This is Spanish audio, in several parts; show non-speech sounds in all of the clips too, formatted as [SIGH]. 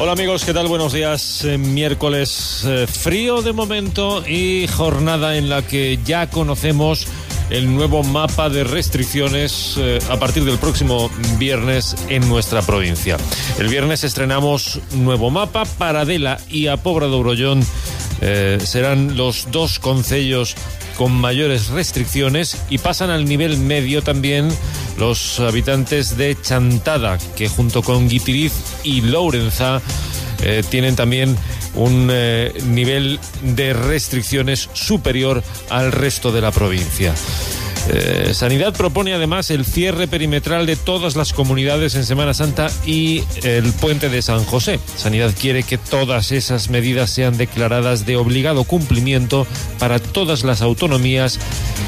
Hola amigos, ¿qué tal? Buenos días. Eh, miércoles eh, frío de momento y jornada en la que ya conocemos el nuevo mapa de restricciones eh, a partir del próximo viernes en nuestra provincia. El viernes estrenamos nuevo mapa, Paradela y Apobra de serán los dos concellos con mayores restricciones y pasan al nivel medio también los habitantes de Chantada, que junto con Guitiriz y Lourenza eh, tienen también un eh, nivel de restricciones superior al resto de la provincia. Eh, Sanidad propone además el cierre perimetral de todas las comunidades en Semana Santa y el puente de San José. Sanidad quiere que todas esas medidas sean declaradas de obligado cumplimiento para todas las autonomías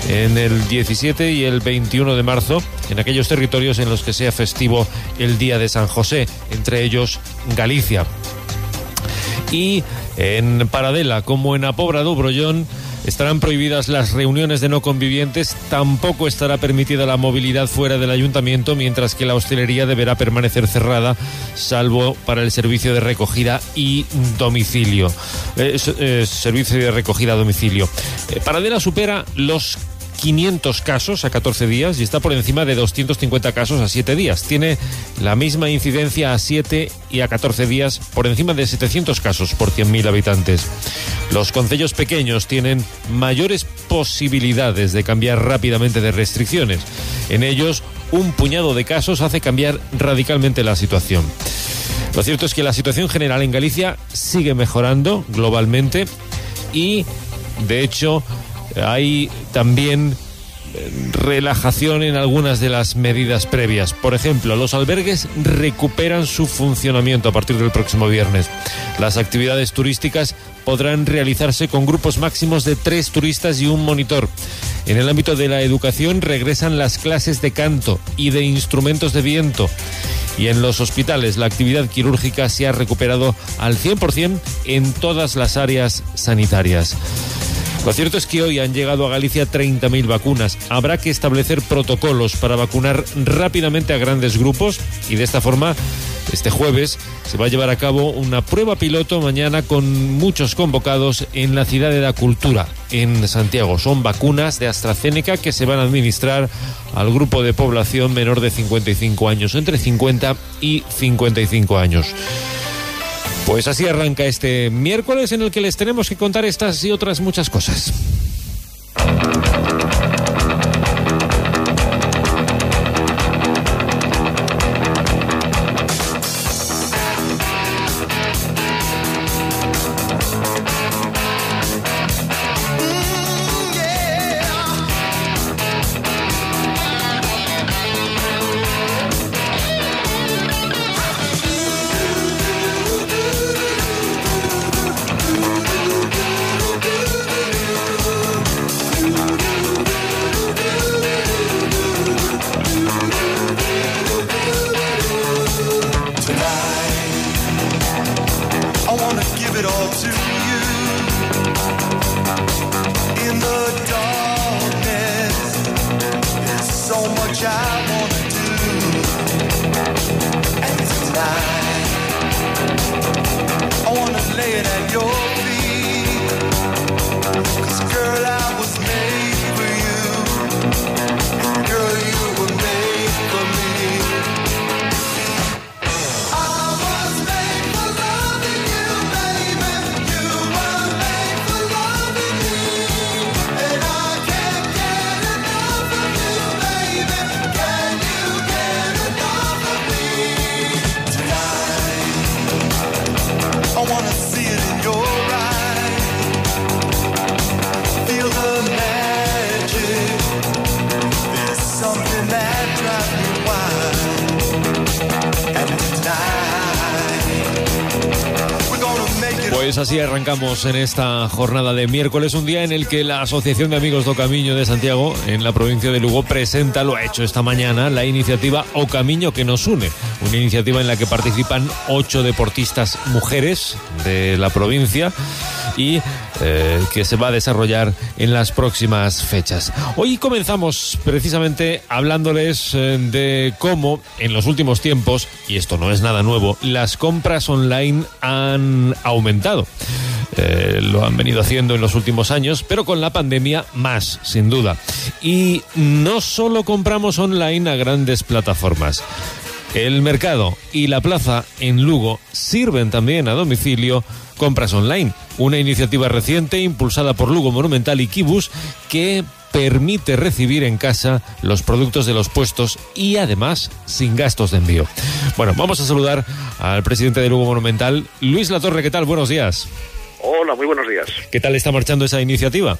en el 17 y el 21 de marzo en aquellos territorios en los que sea festivo el Día de San José, entre ellos Galicia. Y en Paradela, como en Apobra de Brollón, Estarán prohibidas las reuniones de no convivientes, tampoco estará permitida la movilidad fuera del ayuntamiento, mientras que la hostelería deberá permanecer cerrada, salvo para el servicio de recogida y domicilio. Eh, eh, servicio de recogida a domicilio. Eh, Paradela supera los 500 casos a 14 días y está por encima de 250 casos a 7 días. Tiene la misma incidencia a 7 y a 14 días por encima de 700 casos por 100.000 habitantes. Los concellos pequeños tienen mayores posibilidades de cambiar rápidamente de restricciones. En ellos, un puñado de casos hace cambiar radicalmente la situación. Lo cierto es que la situación general en Galicia sigue mejorando globalmente y, de hecho, hay también eh, relajación en algunas de las medidas previas. Por ejemplo, los albergues recuperan su funcionamiento a partir del próximo viernes. Las actividades turísticas podrán realizarse con grupos máximos de tres turistas y un monitor. En el ámbito de la educación regresan las clases de canto y de instrumentos de viento. Y en los hospitales la actividad quirúrgica se ha recuperado al 100% en todas las áreas sanitarias. Lo cierto es que hoy han llegado a Galicia 30.000 vacunas. Habrá que establecer protocolos para vacunar rápidamente a grandes grupos y de esta forma este jueves se va a llevar a cabo una prueba piloto mañana con muchos convocados en la ciudad de la cultura, en Santiago. Son vacunas de AstraZeneca que se van a administrar al grupo de población menor de 55 años, entre 50 y 55 años. Pues así arranca este miércoles en el que les tenemos que contar estas y otras muchas cosas. En esta jornada de miércoles, un día en el que la Asociación de Amigos do Camino de Santiago, en la provincia de Lugo, presenta, lo ha hecho esta mañana, la iniciativa O Camino que nos une. Una iniciativa en la que participan ocho deportistas mujeres de la provincia y eh, que se va a desarrollar en las próximas fechas. Hoy comenzamos precisamente hablándoles eh, de cómo en los últimos tiempos, y esto no es nada nuevo, las compras online han aumentado. Eh, lo han venido haciendo en los últimos años, pero con la pandemia más, sin duda. Y no solo compramos online a grandes plataformas. El mercado y la plaza en Lugo sirven también a domicilio compras online, una iniciativa reciente impulsada por Lugo Monumental y Kibus que permite recibir en casa los productos de los puestos y además sin gastos de envío. Bueno, vamos a saludar al presidente de Lugo Monumental, Luis Latorre. ¿Qué tal? Buenos días. Hola, muy buenos días. ¿Qué tal está marchando esa iniciativa?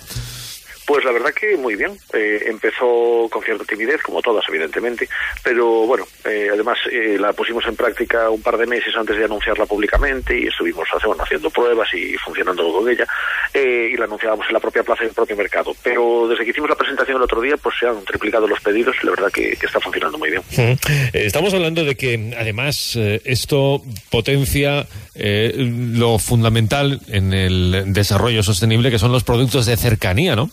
Pues la verdad que muy bien. Eh, empezó con cierta timidez, como todas, evidentemente, pero bueno, eh, además eh, la pusimos en práctica un par de meses antes de anunciarla públicamente y estuvimos haciendo pruebas y funcionando con ella y la anunciábamos en la propia plaza y en el propio mercado. Pero desde que hicimos la presentación el otro día, pues se han triplicado los pedidos y la verdad que está funcionando muy bien. Estamos hablando de que además esto potencia lo fundamental en el desarrollo sostenible, que son los productos de cercanía, ¿no?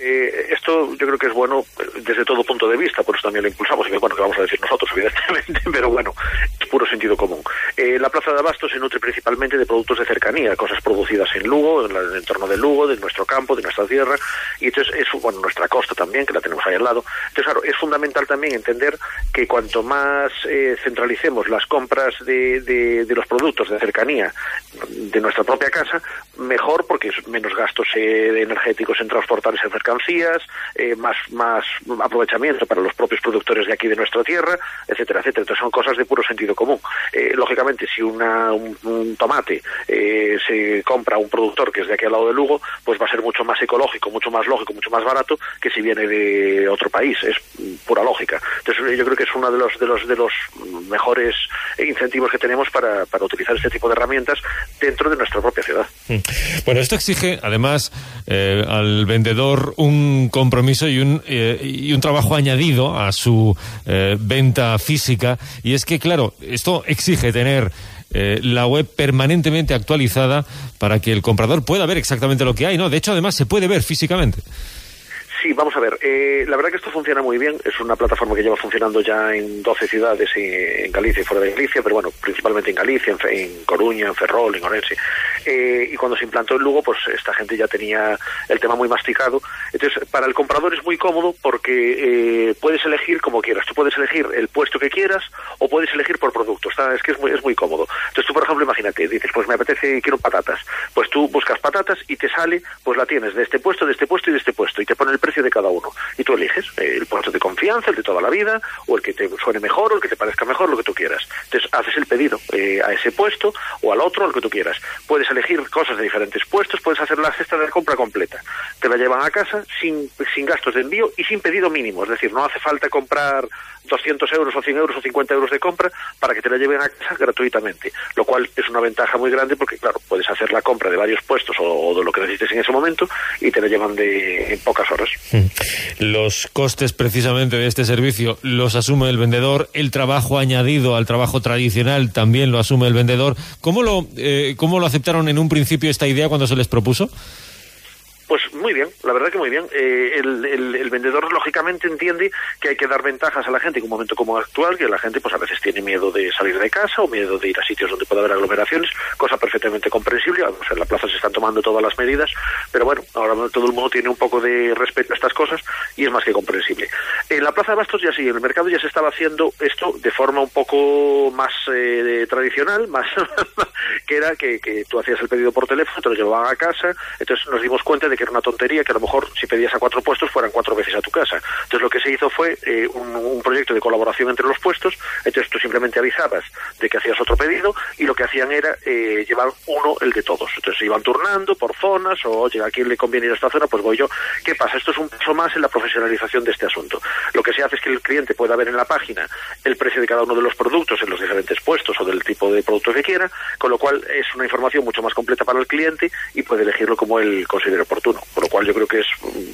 Eh, yo creo que es bueno desde todo punto de vista, por eso también lo impulsamos, y bueno, que vamos a decir nosotros, [LAUGHS] evidentemente, pero bueno, es puro sentido común. Eh, la Plaza de Abasto se nutre principalmente de productos de cercanía, cosas producidas en Lugo, en, el entorno de Lugo, de nuestro campo, de nuestra tierra, y entonces es, bueno, nuestra costa también, que la tenemos ahí al lado. Entonces, claro, es fundamental también entender que cuanto más eh, centralicemos las compras de, de, los productos de cercanía de nuestra propia casa, mejor, porque es menos gastos energéticos en transportar esas mercancías, eh, más, más aprovechamiento para los propios productores de aquí de nuestra tierra, etcétera, etcétera. Entonces son cosas de puro sentido común. Eh, lógicamente, si una, un, tomate eh, se compra a un productor que es de aquí al lado de Lugo, pues va a ser mucho más ecológico, mucho más lógico, mucho más barato que si viene de otro país. Es pura lógica. Entonces yo creo que es uno de los, de los, de los mejores incentivos que tenemos para, para utilizar este tipo de herramientas dentro de nuestra propia ciudad. Mm. Bueno, esto exige además al vendedor un compromiso y un, eh, y un trabajo añadido a su eh, venta física. Y es que, claro, esto exige tener eh, la web permanentemente actualizada para que el comprador pueda ver exactamente lo que hay, ¿no? De hecho, además, se puede ver físicamente. Sí, vamos a ver. Eh, la verdad que esto funciona muy bien. Es una plataforma que lleva funcionando ya en 12 ciudades en Galicia y fuera de Galicia, pero bueno, principalmente en Galicia, en, Coruña, en Ferrol, en Orense. Eh, y cuando se implantó en Lugo, pues esta gente ya tenía el tema muy masticado. Entonces, para el comprador es muy cómodo porque eh, puedes elegir como quieras. Tú puedes elegir el puesto que quieras o puedes elegir por producto. Es que es muy, es muy cómodo. Entonces, tú, por ejemplo, imagínate, dices, pues me apetece, quiero patatas. Pues tú buscas patatas y te sale, pues la tienes de este puesto, de este puesto y de este puesto. Y te pone el de cada uno. Y tú eliges eh, el puesto de confianza, el de toda la vida, o el que te suene mejor, o el que te parezca mejor, lo que tú quieras. Entonces haces el pedido eh, a ese puesto o al otro, al que tú quieras. Puedes elegir cosas de diferentes puestos, puedes hacer la cesta de compra completa. Te la llevan a casa sin, sin gastos de envío y sin pedido mínimo. Es decir, no hace falta comprar 200 euros o 100 euros o 50 euros de compra para que te la lleven a casa gratuitamente, lo cual es una ventaja muy grande porque, claro, puedes hacer la compra de varios puestos o, de lo que necesites en ese momento y te la llevan de, en pocas horas. Los costes precisamente de este servicio los asume el vendedor, el trabajo añadido al trabajo tradicional también lo asume el vendedor. ¿Cómo lo, eh, cómo lo aceptaron en un principio esta idea cuando se les propuso? Pues muy bien, la verdad que muy bien. Eh, el, vendedor lógicamente entiende que hay que dar ventajas a la gente en un momento como actual, que la gente pues a veces tiene miedo de salir de casa o miedo de ir a sitios donde pueda haber aglomeraciones, cosa perfectamente comprensible. Vamos, en la plaza se están tomando todas las medidas, pero bueno, ahora todo el mundo tiene un poco de respeto a estas cosas y es más que comprensible. En la plaza de Bastos ya sí, en el mercado ya se estaba haciendo esto de forma un poco más eh, tradicional, [LAUGHS] más que era que, que tú hacías el pedido por teléfono, te lo llevaban a casa, entonces nos dimos cuenta de que era una tontería que a lo mejor si pedías a cuatro puestos fueran cuatro veces a tu casa. Entonces lo que se hizo fue eh, un, proyecto de colaboración entre los puestos, entonces tú simplemente avisabas de que hacías otro pedido y lo que hacían era eh, llevar uno el de todos. Entonces se iban turnando por zonas o, oye, a quién le conviene ir a esta zona, pues voy yo. ¿Qué pasa? Esto es un paso más en la profesionalización de este asunto. Lo que se hace es que el cliente pueda ver en la página el precio de cada uno de los productos en los diferentes puestos o del tipo de producto que quiera, con lo cual es una información mucho más completa para el cliente y puede elegirlo como él considere oportuno, con lo cual yo creo que es,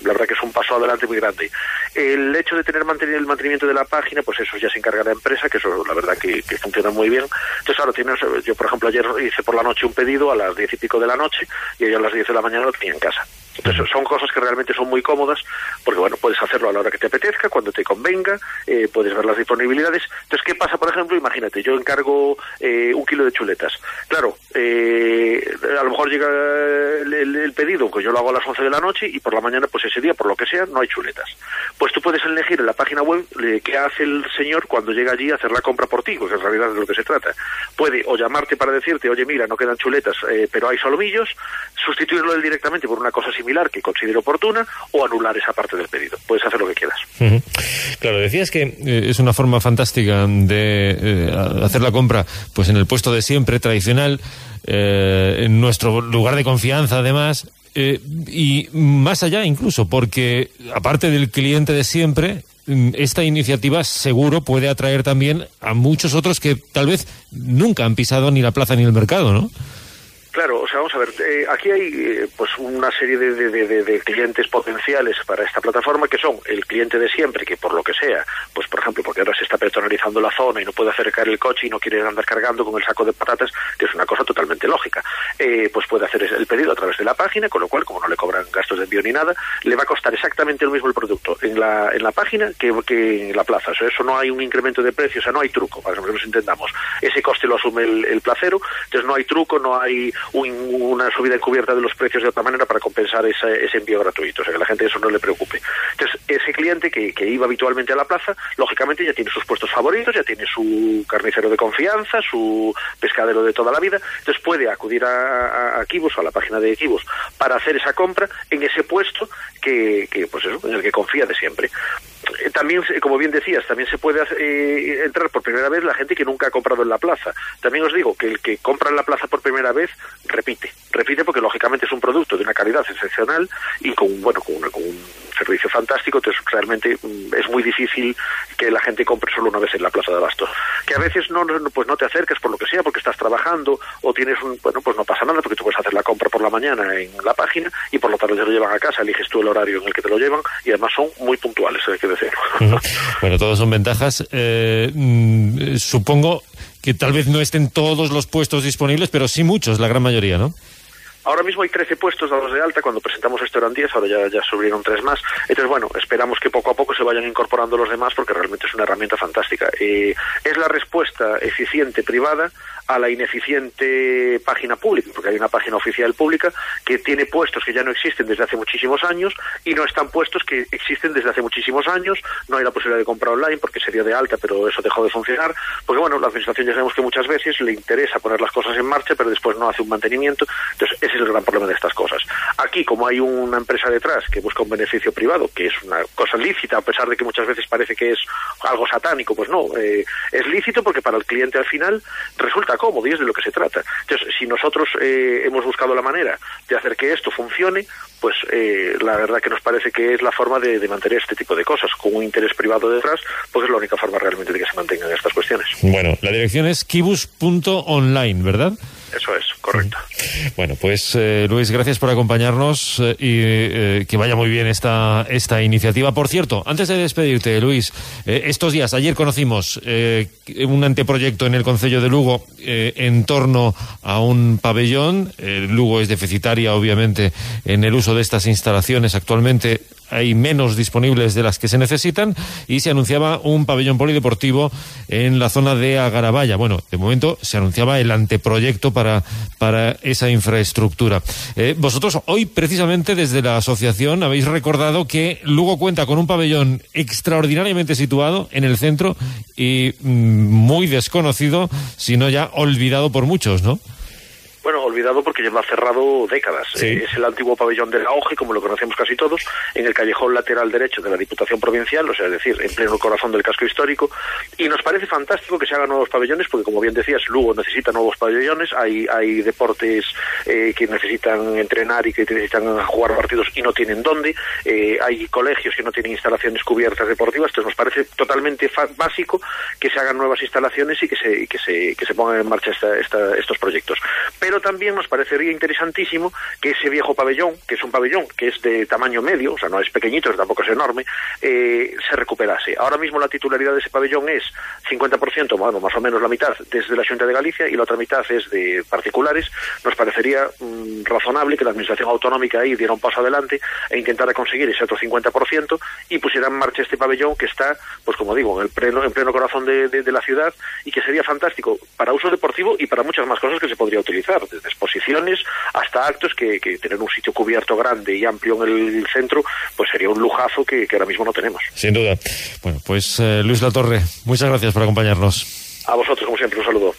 la verdad que es un paso adelante muy grande. El hecho de tener el mantenimiento de la página, pues eso ya se encarga la empresa, que eso la verdad que, funciona muy bien. Entonces ahora yo por ejemplo ayer hice por la noche un pedido a las diez y pico de la noche y yo a las diez de la mañana lo tenía en casa. Entonces son cosas que realmente son muy cómodas porque bueno, puedes hacerlo a la hora que te apetezca, cuando te convenga, eh, puedes ver las disponibilidades. Entonces, ¿qué pasa, por ejemplo? Imagínate, yo encargo eh, un kilo de chuletas. Claro, eh, a lo mejor llega el, pedido, que yo lo hago a las 11 de la noche y por la mañana, pues ese día, por lo que sea, no hay chuletas. Pues tú puedes elegir en la página web qué hace el señor cuando llega allí a hacer la compra por ti, porque en realidad es de lo que se trata. Puede o llamarte para decirte, oye, mira, no quedan chuletas, pero hay solomillos, sustituirlo él directamente por una cosa similar que considere oportuna o anular esa parte del pedido. Puedes hacer lo que quieras. Claro, decías que eh, es una forma fantástica de eh, hacer la compra pues en el puesto de siempre, tradicional, eh, en nuestro lugar de confianza además. y más allá incluso, porque aparte del cliente de siempre, mm, esta iniciativa seguro puede atraer también a muchos otros que tal vez nunca han pisado ni la plaza ni el mercado, ¿no? Claro, o sea, vamos a ver, eh, aquí hay eh, pues una serie de, clientes potenciales para esta plataforma que son el cliente de siempre, que por lo que sea, pues por ejemplo, porque ahora se está personalizando la zona y no puede acercar el coche y no quiere andar cargando con el saco de patatas, que es una cosa totalmente lógica, eh, pues puede hacer el pedido a través de la página, con lo cual, como no le cobran gastos de envío ni nada, le va a costar exactamente lo mismo el producto en la, en la página que, que en la plaza. O sea, eso no hay un incremento de precio, o sea, no hay truco, para que nos entendamos. Ese coste lo asume el, el placero, entonces no hay truco, no hay una subida encubierta de los precios de otra manera para compensar ese, envío gratuito, o sea que a la gente eso no le preocupe. Entonces, ese cliente que, que, iba habitualmente a la plaza, lógicamente ya tiene sus puestos favoritos, ya tiene su carnicero de confianza, su pescadero de toda la vida, entonces puede acudir a, a, Kibos, a la página de Kibos, para hacer esa compra en ese puesto que, que pues eso, en el que confía de siempre. Eh, también, como bien decías, también se puede eh, entrar por primera vez la gente que nunca ha comprado en la plaza. También os digo que el que compra en la plaza por primera vez repite, repite porque lógicamente es un producto de una calidad excepcional y con bueno con, un servicio fantástico, entonces realmente mm, es muy difícil que la gente compre solo una vez en la plaza de Bastos. Que a veces no, pues no te acerques por lo que sea, porque estás trabajando o tienes un, bueno, pues no pasa nada porque tú puedes hacer la compra por la mañana en la página y por la tarde te lo llevan a casa, eliges tú el horario en el que te lo llevan y además son muy puntuales, hay que decir. Bueno, todas son ventajas. Eh, mm, supongo que tal vez no estén todos los puestos disponibles, pero sí muchos, la gran mayoría, ¿no? Ahora mismo hay 13 puestos dados de alta, cuando presentamos esto eran 10, ahora ya, ya subieron tres más. Entonces, bueno, esperamos que poco a poco se vayan incorporando los demás porque realmente es una herramienta fantástica. Eh, es la respuesta eficiente privada a la ineficiente página pública, porque hay una página oficial pública que tiene puestos que ya no existen desde hace muchísimos años y no están puestos que existen desde hace muchísimos años. No hay la posibilidad de comprar online porque se dio de alta, pero eso dejó de funcionar. Porque, bueno, la administración ya sabemos que muchas veces le interesa poner las cosas en marcha, pero después no hace un mantenimiento. Entonces, es el gran problema de estas cosas. Aquí, como hay una empresa detrás que busca un beneficio privado, que es una cosa lícita, a pesar de que muchas veces parece que es algo satánico, pues no, eh, es lícito porque para el cliente al final resulta cómodo y es de lo que se trata. Entonces, si nosotros eh, hemos buscado la manera de hacer que esto funcione, pues eh, la verdad que nos parece que es la forma de, de, mantener este tipo de cosas, con un interés privado detrás, pues es la única forma realmente de que se mantengan estas cuestiones. Bueno, la dirección es kibus.online, ¿verdad? Eso es, correcto. Bueno, pues eh, Luis, gracias por acompañarnos eh, y eh, que vaya muy bien esta, esta iniciativa. Por cierto, antes de despedirte, Luis, estos días, ayer conocimos un anteproyecto en el Concello de Lugo en torno a un pabellón. Lugo es deficitaria, obviamente, en el uso de estas instalaciones actualmente hay menos disponibles de las que se necesitan y se anunciaba un pabellón polideportivo en la zona de Agarabaya. Bueno, de momento se anunciaba el anteproyecto para, para esa infraestructura. Eh, vosotros hoy, precisamente desde la asociación, habéis recordado que Lugo cuenta con un pabellón extraordinariamente situado en el centro y mm, muy desconocido, si no ya olvidado por muchos, ¿no? Bueno, olvidado porque lleva cerrado décadas. Sí. Eh, es el antiguo pabellón de la OGE, como lo conocemos casi todos, en el callejón lateral derecho de la Diputación Provincial, o sea, es decir, en pleno corazón del casco histórico. Y nos parece fantástico que se hagan nuevos pabellones, porque como bien decías, Lugo necesita nuevos pabellones. Hay, hay deportes eh, que necesitan entrenar y que necesitan jugar partidos y no tienen dónde. Eh, hay colegios que no tienen instalaciones cubiertas deportivas. Entonces nos parece totalmente básico que se hagan nuevas instalaciones y que se, y que se, que se pongan en marcha esta- esta- estos proyectos. Pero también nos parecería interesantísimo que ese viejo pabellón, que es un pabellón que es de tamaño medio, o sea, no es pequeñito, pero tampoco es enorme, eh, se recuperase. Ahora mismo la titularidad de ese pabellón es 50%, bueno, más o menos la mitad, desde la Junta de Galicia y la otra mitad es de particulares. Nos parecería mm, razonable que la Administración Autonómica ahí diera un paso adelante e intentara conseguir ese otro 50% y pusiera en marcha este pabellón que está, pues como digo, en el pleno, en pleno corazón de la ciudad y que sería fantástico para uso deportivo y para muchas más cosas que se podría utilizar, desde exposiciones hasta actos que, que tener un sitio cubierto grande y amplio en el centro, pues sería un lujazo que, que ahora mismo no tenemos. Sin duda. Bueno, pues eh, Luis Latorre, muchas gracias por acompañarnos. A vosotros, como siempre, un saludo.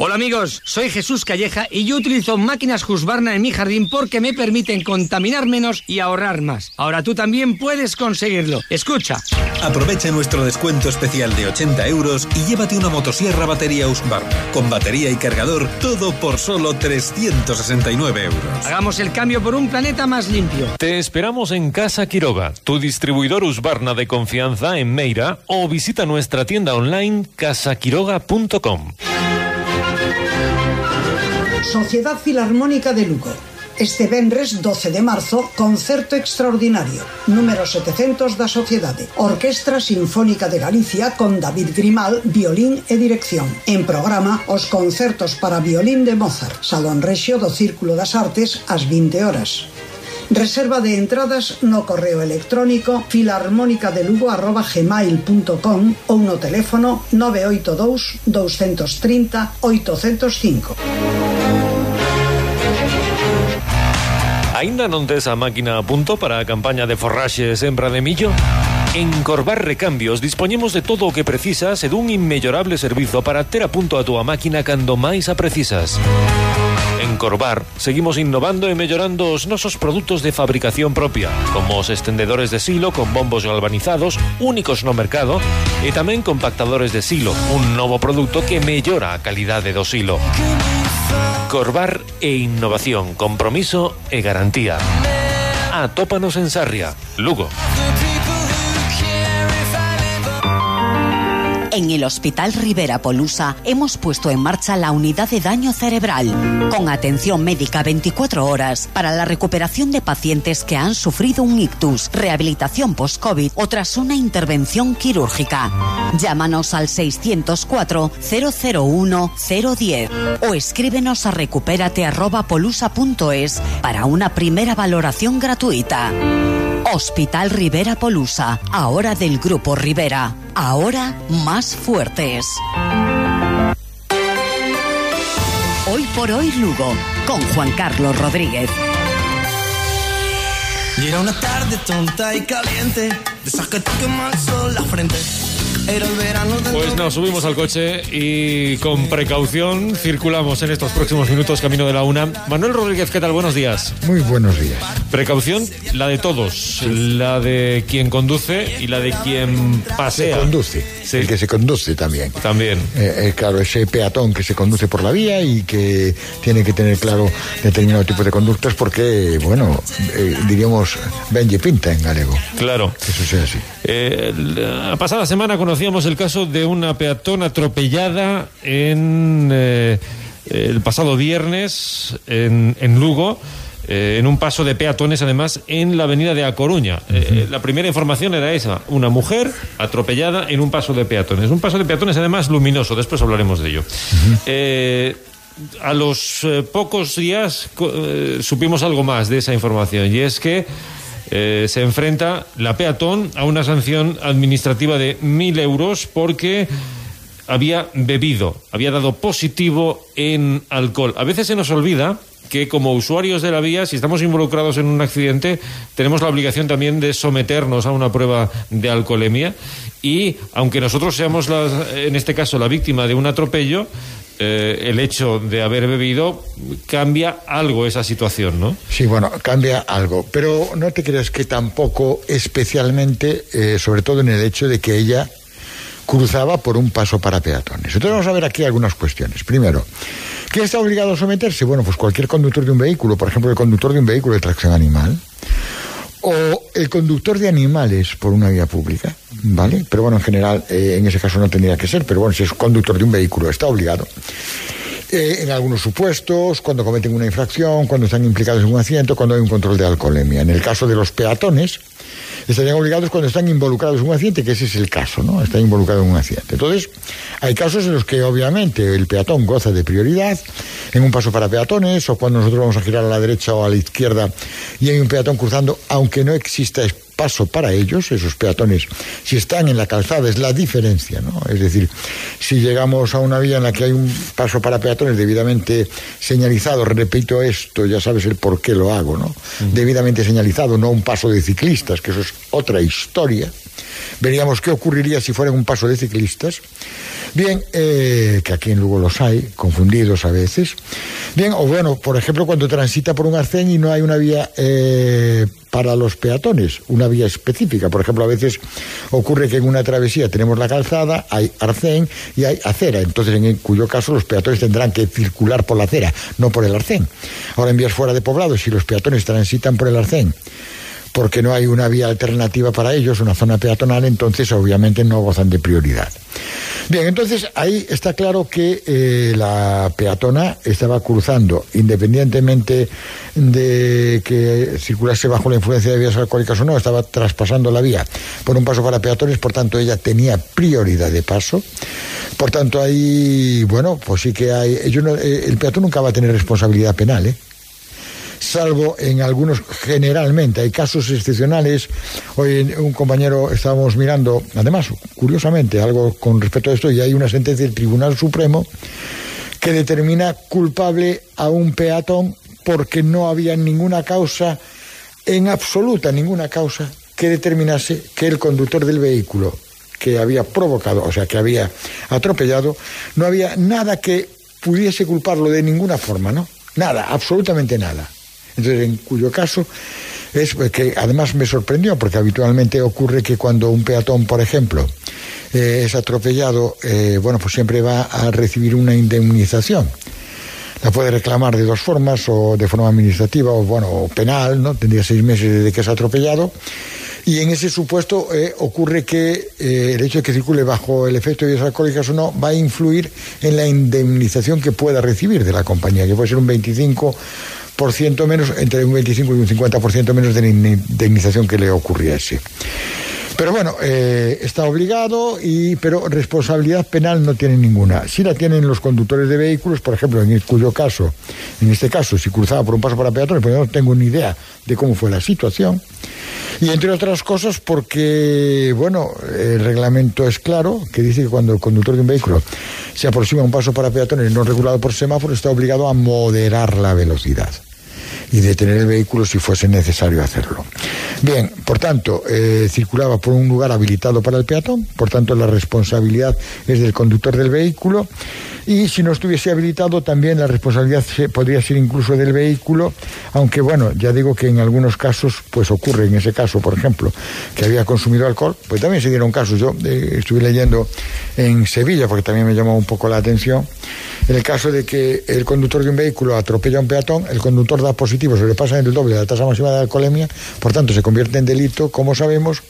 Hola amigos, soy Jesús Calleja y yo utilizo máquinas Husqvarna en mi jardín porque me permiten contaminar menos y ahorrar más. Ahora tú también puedes conseguirlo. Escucha. Aprovecha nuestro descuento especial de 80 euros y llévate una motosierra batería Husqvarna. Con batería y cargador, todo por solo 369 euros. Hagamos el cambio por un planeta más limpio. Te esperamos en Casa Quiroga, tu distribuidor Husqvarna de confianza en Meira o visita nuestra tienda online casaquiroga.com. Sociedad Filarmónica de Lugo. Este venres 12 de marzo, concerto extraordinario, número 700 da Sociedade, Orquestra Sinfónica de Galicia con David Grimal, violín e dirección. En programa, os concertos para violín de Mozart, Salón Rexio do Círculo das Artes ás 20 horas. Reserva de entradas no correo electrónico filarmónicadelugo.gmail.com ou no teléfono 982 230 805. Ainda non tes a máquina a punto para a campaña de forraxe e sembra de millo? En Corbar Recambios dispoñemos de todo o que precisas e dun inmellorable servizo para ter a punto a túa máquina cando máis a precisas. En Corbar seguimos innovando e mellorando os nosos produtos de fabricación propia, como os estendedores de silo con bombos galvanizados, únicos no mercado, e tamén compactadores de silo, un novo produto que mellora a calidade do silo. Corbar e innovación, compromiso e garantía. Atópanos en Sarria, Lugo. En el Hospital Rivera Polusa hemos puesto en marcha la unidad de daño cerebral, con atención médica 24 horas para la recuperación de pacientes que han sufrido un ictus, rehabilitación post-COVID o tras una intervención quirúrgica. Llámanos al 604 001 010 o escríbenos a recupérate@polusa.es para una primera valoración gratuita. Hospital Rivera Polusa, ahora del Grupo Rivera, ahora más fuertes. Hoy por hoy Lugo, con Juan Carlos Rodríguez. Era una tarde tonta y caliente, de esas que te quema el sol la frente. Pues nos subimos al coche y con precaución circulamos en estos próximos minutos camino de la una. Manuel Rodríguez, ¿qué tal? Buenos días. Muy buenos días. Precaución, la de todos, la de quien conduce y la de quien Se pasea. conduce. Sí. El que se conduce también. También. Eh, eh, claro, ese peatón que se conduce por la vía y que tiene que tener claro determinado tipo de conductas porque, bueno, eh, diríamos, benje pinta en galego. Claro. Eso sea así. Eh, la pasada semana conocíamos el caso de una peatón atropellada en eh, el pasado viernes en, en Lugo. eh, en un paso de peatones, además, en la avenida de A Coruña. Eh, la primera información era esa: una mujer atropellada en un paso de peatones. Un paso de peatones, además, luminoso. Después hablaremos de ello. Eh, a los eh, pocos días eh, supimos algo más de esa información, y es que eh, se enfrenta la peatón a una sanción administrativa de mil euros porque había bebido, había dado positivo en alcohol. A veces se nos olvida que como usuarios de la vía, si estamos involucrados en un accidente, tenemos la obligación también de someternos a una prueba de alcoholemia y aunque nosotros seamos, las- en este caso, la víctima de un atropello, eh, el hecho de haber bebido cambia algo esa situación, ¿no? Sí, bueno, cambia algo, pero no te creas que tampoco especialmente, eh, sobre todo en el hecho de que ella cruzaba por un paso para peatones. Entonces vamos a ver aquí algunas cuestiones. Primero, ¿qué está obligado a someterse? Bueno, pues cualquier conductor de un vehículo, por ejemplo, el conductor de un vehículo de tracción animal, o el conductor de animales por una vía pública, ¿vale? Pero bueno, en general, eh, en ese caso no tendría que ser, pero bueno, si es conductor de un vehículo, está obligado. Eh, en algunos supuestos, cuando cometen una infracción, cuando están implicados en un accidente, cuando hay un control de alcoholemia. En el caso de los peatones, estarían obligados cuando están involucrados en un accidente, que ese es el caso, ¿no? Están involucrados en un accidente. Entonces, hay casos en los que obviamente el peatón goza de prioridad en un paso para peatones o cuando nosotros vamos a girar a la derecha o a la izquierda y hay un peatón cruzando, aunque no exista paso para ellos, esos peatones, si están en la calzada, es la diferencia, ¿no? Es decir, si llegamos a una vía en la que hay un paso para peatones debidamente señalizado, repito esto, ya sabes el por qué lo hago, ¿no? Debidamente señalizado, no un paso de ciclistas, que eso es otra historia. Veríamos qué ocurriría si fuera un paso de ciclistas. Bien, eh, que aquí en Lugo los hay, confundidos a veces. Bien, o bueno, por ejemplo, cuando transita por un arcén y no hay una vía eh, para los peatones, una vía específica. Por ejemplo, a veces ocurre que en una travesía tenemos la calzada, hay arcén y hay acera, entonces en cuyo caso los peatones tendrán que circular por la acera, no por el arcén. Ahora en vías fuera de poblado, si los peatones transitan por el arcén, porque no hay una vía alternativa para ellos, una zona peatonal, entonces obviamente no gozan de prioridad. Bien, entonces ahí está claro que eh, la peatona estaba cruzando, independientemente de que circulase bajo la influencia de vías alcohólicas o no, estaba traspasando la vía por un paso para peatones, por tanto ella tenía prioridad de paso. Por tanto, ahí, bueno, pues sí que hay. Eh, el peatón nunca va a tener responsabilidad penal, ¿eh? Salvo en algunos, generalmente, hay casos excepcionales. Hoy un compañero estábamos mirando, además, curiosamente, algo con respecto a esto, y hay una sentencia del Tribunal Supremo que determina culpable a un peatón porque no había ninguna causa, en absoluta ninguna causa, que determinase que el conductor del vehículo que había provocado, o sea, que había atropellado, no había nada que pudiese culparlo de ninguna forma, ¿no? Nada, absolutamente nada. Entonces, en cuyo caso es que además me sorprendió, porque habitualmente ocurre que cuando un peatón, por ejemplo, eh, es atropellado, eh, bueno, pues siempre va a recibir una indemnización. La puede reclamar de dos formas, o de forma administrativa, o bueno, penal, ¿no? Tendría seis meses desde que es atropellado. Y en ese supuesto eh, ocurre que el hecho de que circule bajo el efecto de vías alcohólicas o no va a influir en la indemnización que pueda recibir de la compañía, que puede ser un 25 por ciento menos, entre un 25 y un 50% menos de la indemnización que le ocurriese. Pero bueno, eh, está obligado, y, pero responsabilidad penal no tiene ninguna. Si la tienen los conductores de vehículos, por ejemplo, en el cuyo caso, en este caso, si cruzaba por un paso para peatones, pues no tengo ni idea de cómo fue la situación. Y entre otras cosas, porque, bueno, el reglamento es claro, que dice que cuando el conductor de un vehículo se aproxima a un paso para peatones no regulado por semáforo, está obligado a moderar la velocidad y detener el vehículo si fuese necesario hacerlo. Bien, por tanto, eh, circulaba por un lugar habilitado para el peatón, por tanto la responsabilidad es del conductor del vehículo y si no estuviese habilitado también la responsabilidad podría ser incluso del vehículo, aunque bueno, ya digo que en algunos casos pues ocurre en ese caso, por ejemplo, que había consumido alcohol, pues también se dieron casos. Yo eh, estuve leyendo en Sevilla porque también me llamó un poco la atención en el caso de que el conductor de un vehículo atropella a un peatón, el conductor da positivo, se le pasa en el doble de la tasa máxima de alcoholemia, por tanto se convierte en delito, como sabemos,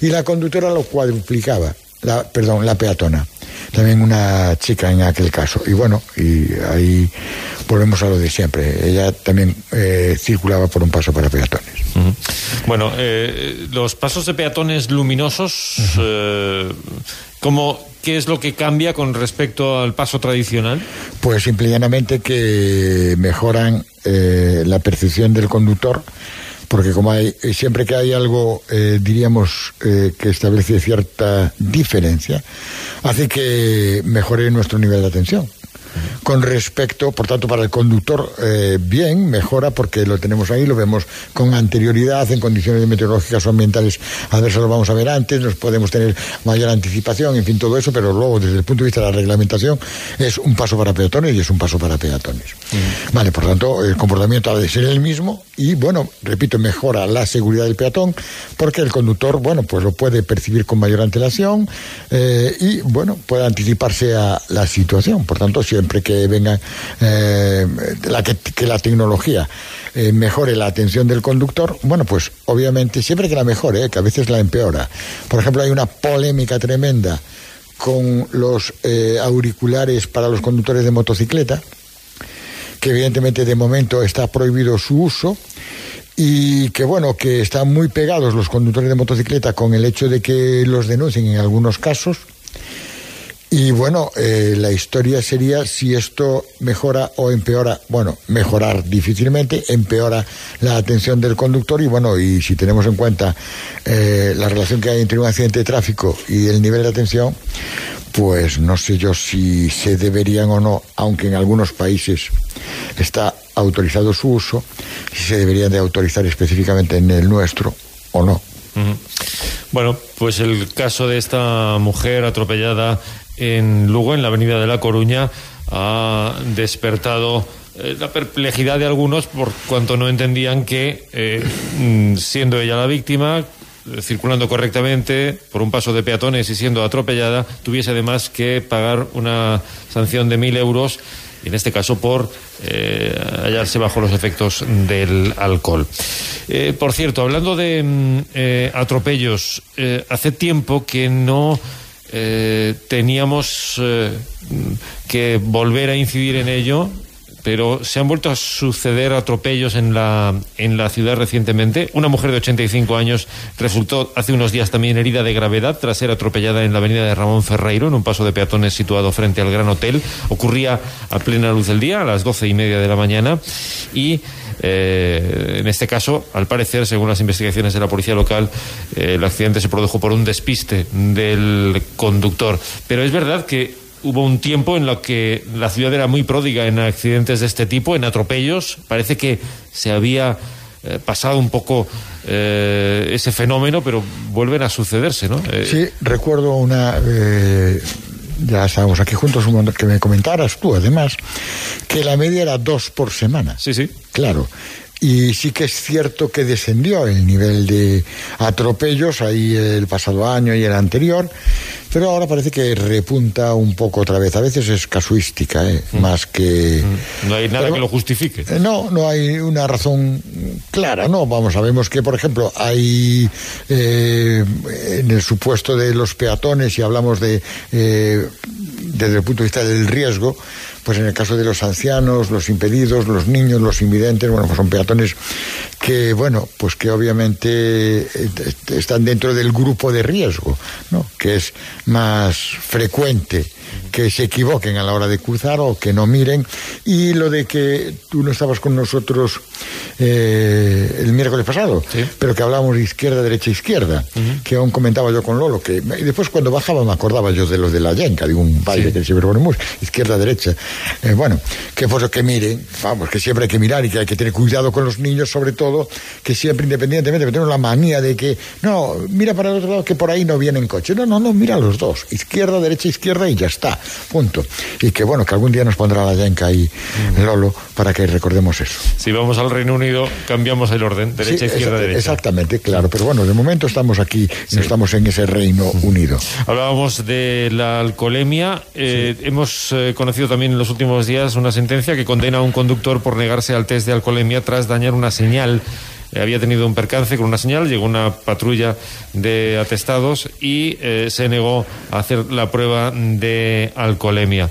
y la conductora lo cuadruplicaba, la, perdón, la peatona. También una chica en aquel caso. Y bueno, y ahí volvemos a lo de siempre. Ella también eh, circulaba por un paso para peatones. Bueno, eh, los pasos de peatones luminosos, eh, ¿cómo, ¿Qué es lo que cambia con respecto al paso tradicional? Pues simplemente que mejoran eh, la percepción del conductor, porque como hay siempre que hay algo, eh, diríamos, eh, que establece cierta diferencia, hace que mejore nuestro nivel de atención. Con respecto, por tanto, para el conductor, eh, bien, mejora porque lo tenemos ahí, lo vemos con anterioridad, en condiciones meteorológicas o ambientales adversas lo vamos a ver antes, nos podemos tener mayor anticipación, en fin, todo eso, pero luego, desde el punto de vista de la reglamentación, es un paso para peatones y es un paso para peatones. Vale, por tanto, el comportamiento ha de ser el mismo y, bueno, repito, mejora la seguridad del peatón porque el conductor, bueno, pues lo puede percibir con mayor antelación eh, y, bueno, puede anticiparse a la situación. Por tanto, siempre que venga eh, la, que, la tecnología eh, mejore la atención del conductor, bueno, pues obviamente siempre que la mejore, que a veces la empeora. Por ejemplo, hay una polémica tremenda con los auriculares para los conductores de motocicleta, que evidentemente de momento está prohibido su uso y que bueno, que están muy pegados los conductores de motocicleta con el hecho de que los denuncien en algunos casos. Y bueno, eh, la historia sería si esto mejora o empeora, bueno, mejorar difícilmente, empeora la atención del conductor y bueno, y si tenemos en cuenta eh, la relación que hay entre un accidente de tráfico y el nivel de atención, pues no sé yo si se deberían o no, aunque en algunos países está autorizado su uso, si se deberían de autorizar específicamente en el nuestro o no. Bueno, pues el caso de esta mujer atropellada en Lugo, en la avenida de La Coruña, ha despertado eh, la perplejidad de algunos por cuanto no entendían que, eh, mm, siendo ella la víctima, circulando correctamente por un paso de peatones y siendo atropellada, tuviese además que pagar una sanción de mil euros, en este caso por eh, hallarse bajo los efectos del alcohol. Eh, por cierto, hablando de mm, eh, atropellos, hace tiempo que no teníamos que volver a incidir en ello pero se han vuelto a suceder atropellos en la, en la ciudad recientemente. Una mujer de 85 años resultó hace unos días también herida de gravedad tras ser atropellada en la avenida de Ramón Ferreiro, en un paso de peatones situado frente al Gran Hotel. Ocurría a plena luz del día, a las doce y media de la mañana, y eh, en este caso, al parecer, según las investigaciones de la policía local, eh, el accidente se produjo por un despiste del conductor. Pero es verdad que hubo un tiempo en lo que la ciudad era muy pródiga en accidentes de este tipo, en atropellos. Parece que se había eh, pasado un poco ese fenómeno, pero vuelven a sucederse, ¿no? Sí, recuerdo una. Ya estábamos aquí juntos, un que me comentaras tú, además, que la media era dos por semana. Sí, sí. Claro. Y sí que es cierto que descendió el nivel de atropellos ahí el pasado año y el anterior, pero ahora parece que repunta un poco otra vez. A veces es casuística, ¿eh? mm. más que... Mm. No hay nada que lo justifique. Eh, no, no hay una razón clara, ¿no? Vamos, sabemos que, por ejemplo, hay eh, en el supuesto de los peatones, y hablamos de desde el punto de vista del riesgo, pues en el caso de los ancianos, los impedidos, los niños, los invidentes, bueno, pues son peatones que, bueno, pues que obviamente eh, están dentro del grupo de riesgo, ¿no? Que es más frecuente que se equivoquen a la hora de cruzar o que no miren. Y lo de que tú no estabas con nosotros eh, el miércoles pasado, pero que hablábamos de izquierda, derecha, izquierda, que aún comentaba yo con Lolo, que y después cuando bajaba me acordaba yo de lo de la yenca, de un baile que se izquierda, derecha. Eh, bueno, que por eso que miren, vamos, que siempre hay que mirar y que hay que tener cuidado con los niños, sobre todo, que siempre independientemente, tenemos la manía de que, no, mira para el otro lado que por ahí no vienen coches. No, no, no, mira los dos, izquierda, derecha, izquierda y ya está, punto. Y que bueno, que algún día nos pondrá la yenca ahí, Lolo, para que recordemos eso. Si vamos al Reino Unido, cambiamos el orden, derecha, izquierda, derecha. Exactamente, claro, pero bueno, de momento estamos aquí y no estamos en ese Reino Unido. Hablábamos de la alcoholemia, eh, hemos eh, conocido también en los últimos días una sentencia que condena a un conductor por negarse al test de alcoholemia tras dañar una señal había tenido un percance con una señal, llegó una patrulla de atestados y eh, se negó a hacer la prueba de alcoholemia.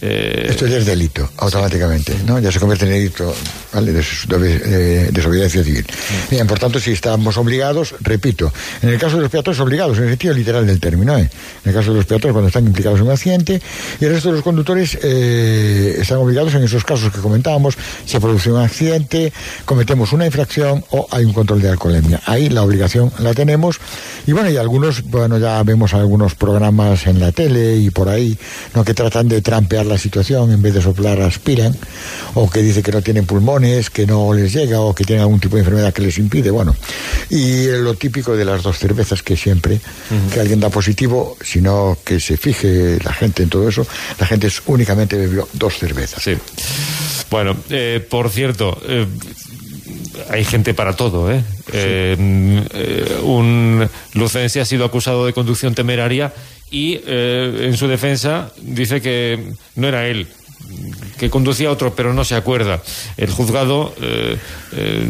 Eh, Esto ya es delito, automáticamente, ¿no? Ya se convierte en delito de desobediencia civil. Bien, por tanto, si estamos obligados, repito, en el caso de los peatones obligados, en el sentido literal del término, ¿eh? en el caso de los peatones cuando están implicados en un accidente, y el resto de los conductores eh, están obligados en esos casos que comentábamos, se produce un accidente, cometemos una infracción o hay un control de alcoholemia. Ahí la obligación la tenemos, y bueno, y algunos, bueno, ya vemos algunos programas en la tele y por ahí, ¿no? que tratan de trampear la situación, en vez de soplar aspiran, o que dice que no tienen pulmones, que no les llega, o que tienen algún tipo de enfermedad que les impide, bueno. Y lo típico de las dos cervezas que siempre, que alguien da positivo, sino que se fije la gente en todo eso, la gente es, únicamente bebió dos cervezas. Sí. Bueno, eh, por cierto, eh, hay gente para todo, ¿eh? Eh, eh, un lucense ha sido acusado de conducción temeraria y eh, en su defensa dice que no era él que conducía otro pero no se acuerda. El juzgado eh, eh,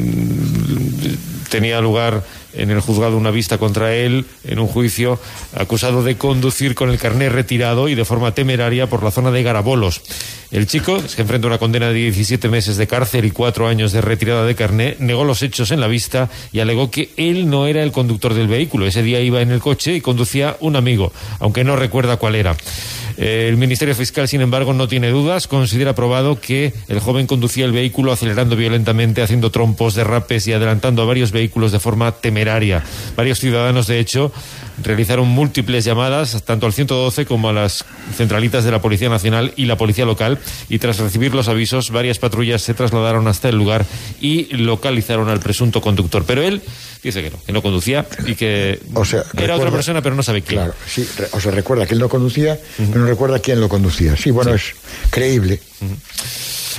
tenía lugar en el juzgado una vista contra él en un juicio acusado de conducir con el carné retirado y de forma temeraria por la zona de Garabolos. El chico, que enfrenta una condena de 17 meses de cárcel y cuatro años de retirada de carné, negó los hechos en la vista y alegó que él no era el conductor del vehículo. Ese día iba en el coche y conducía un amigo, aunque no recuerda cuál era. Eh, El Ministerio Fiscal, sin embargo, no tiene dudas. Considera probado que el joven conducía el vehículo acelerando violentamente, haciendo trompos, derrapes y adelantando a varios vehículos de forma temeraria. Varios ciudadanos, de hecho, realizaron múltiples llamadas, tanto al 112 como a las centralitas de la Policía Nacional y la Policía Local. Y tras recibir los avisos, varias patrullas se trasladaron hasta el lugar y localizaron al presunto conductor. Pero él dice que no, que no conducía y que O sea, era otra persona, pero no sabe quién. Claro, sí, re- o sea, recuerda que él no conducía, pero no recuerda quién lo conducía. Sí, bueno, es creíble.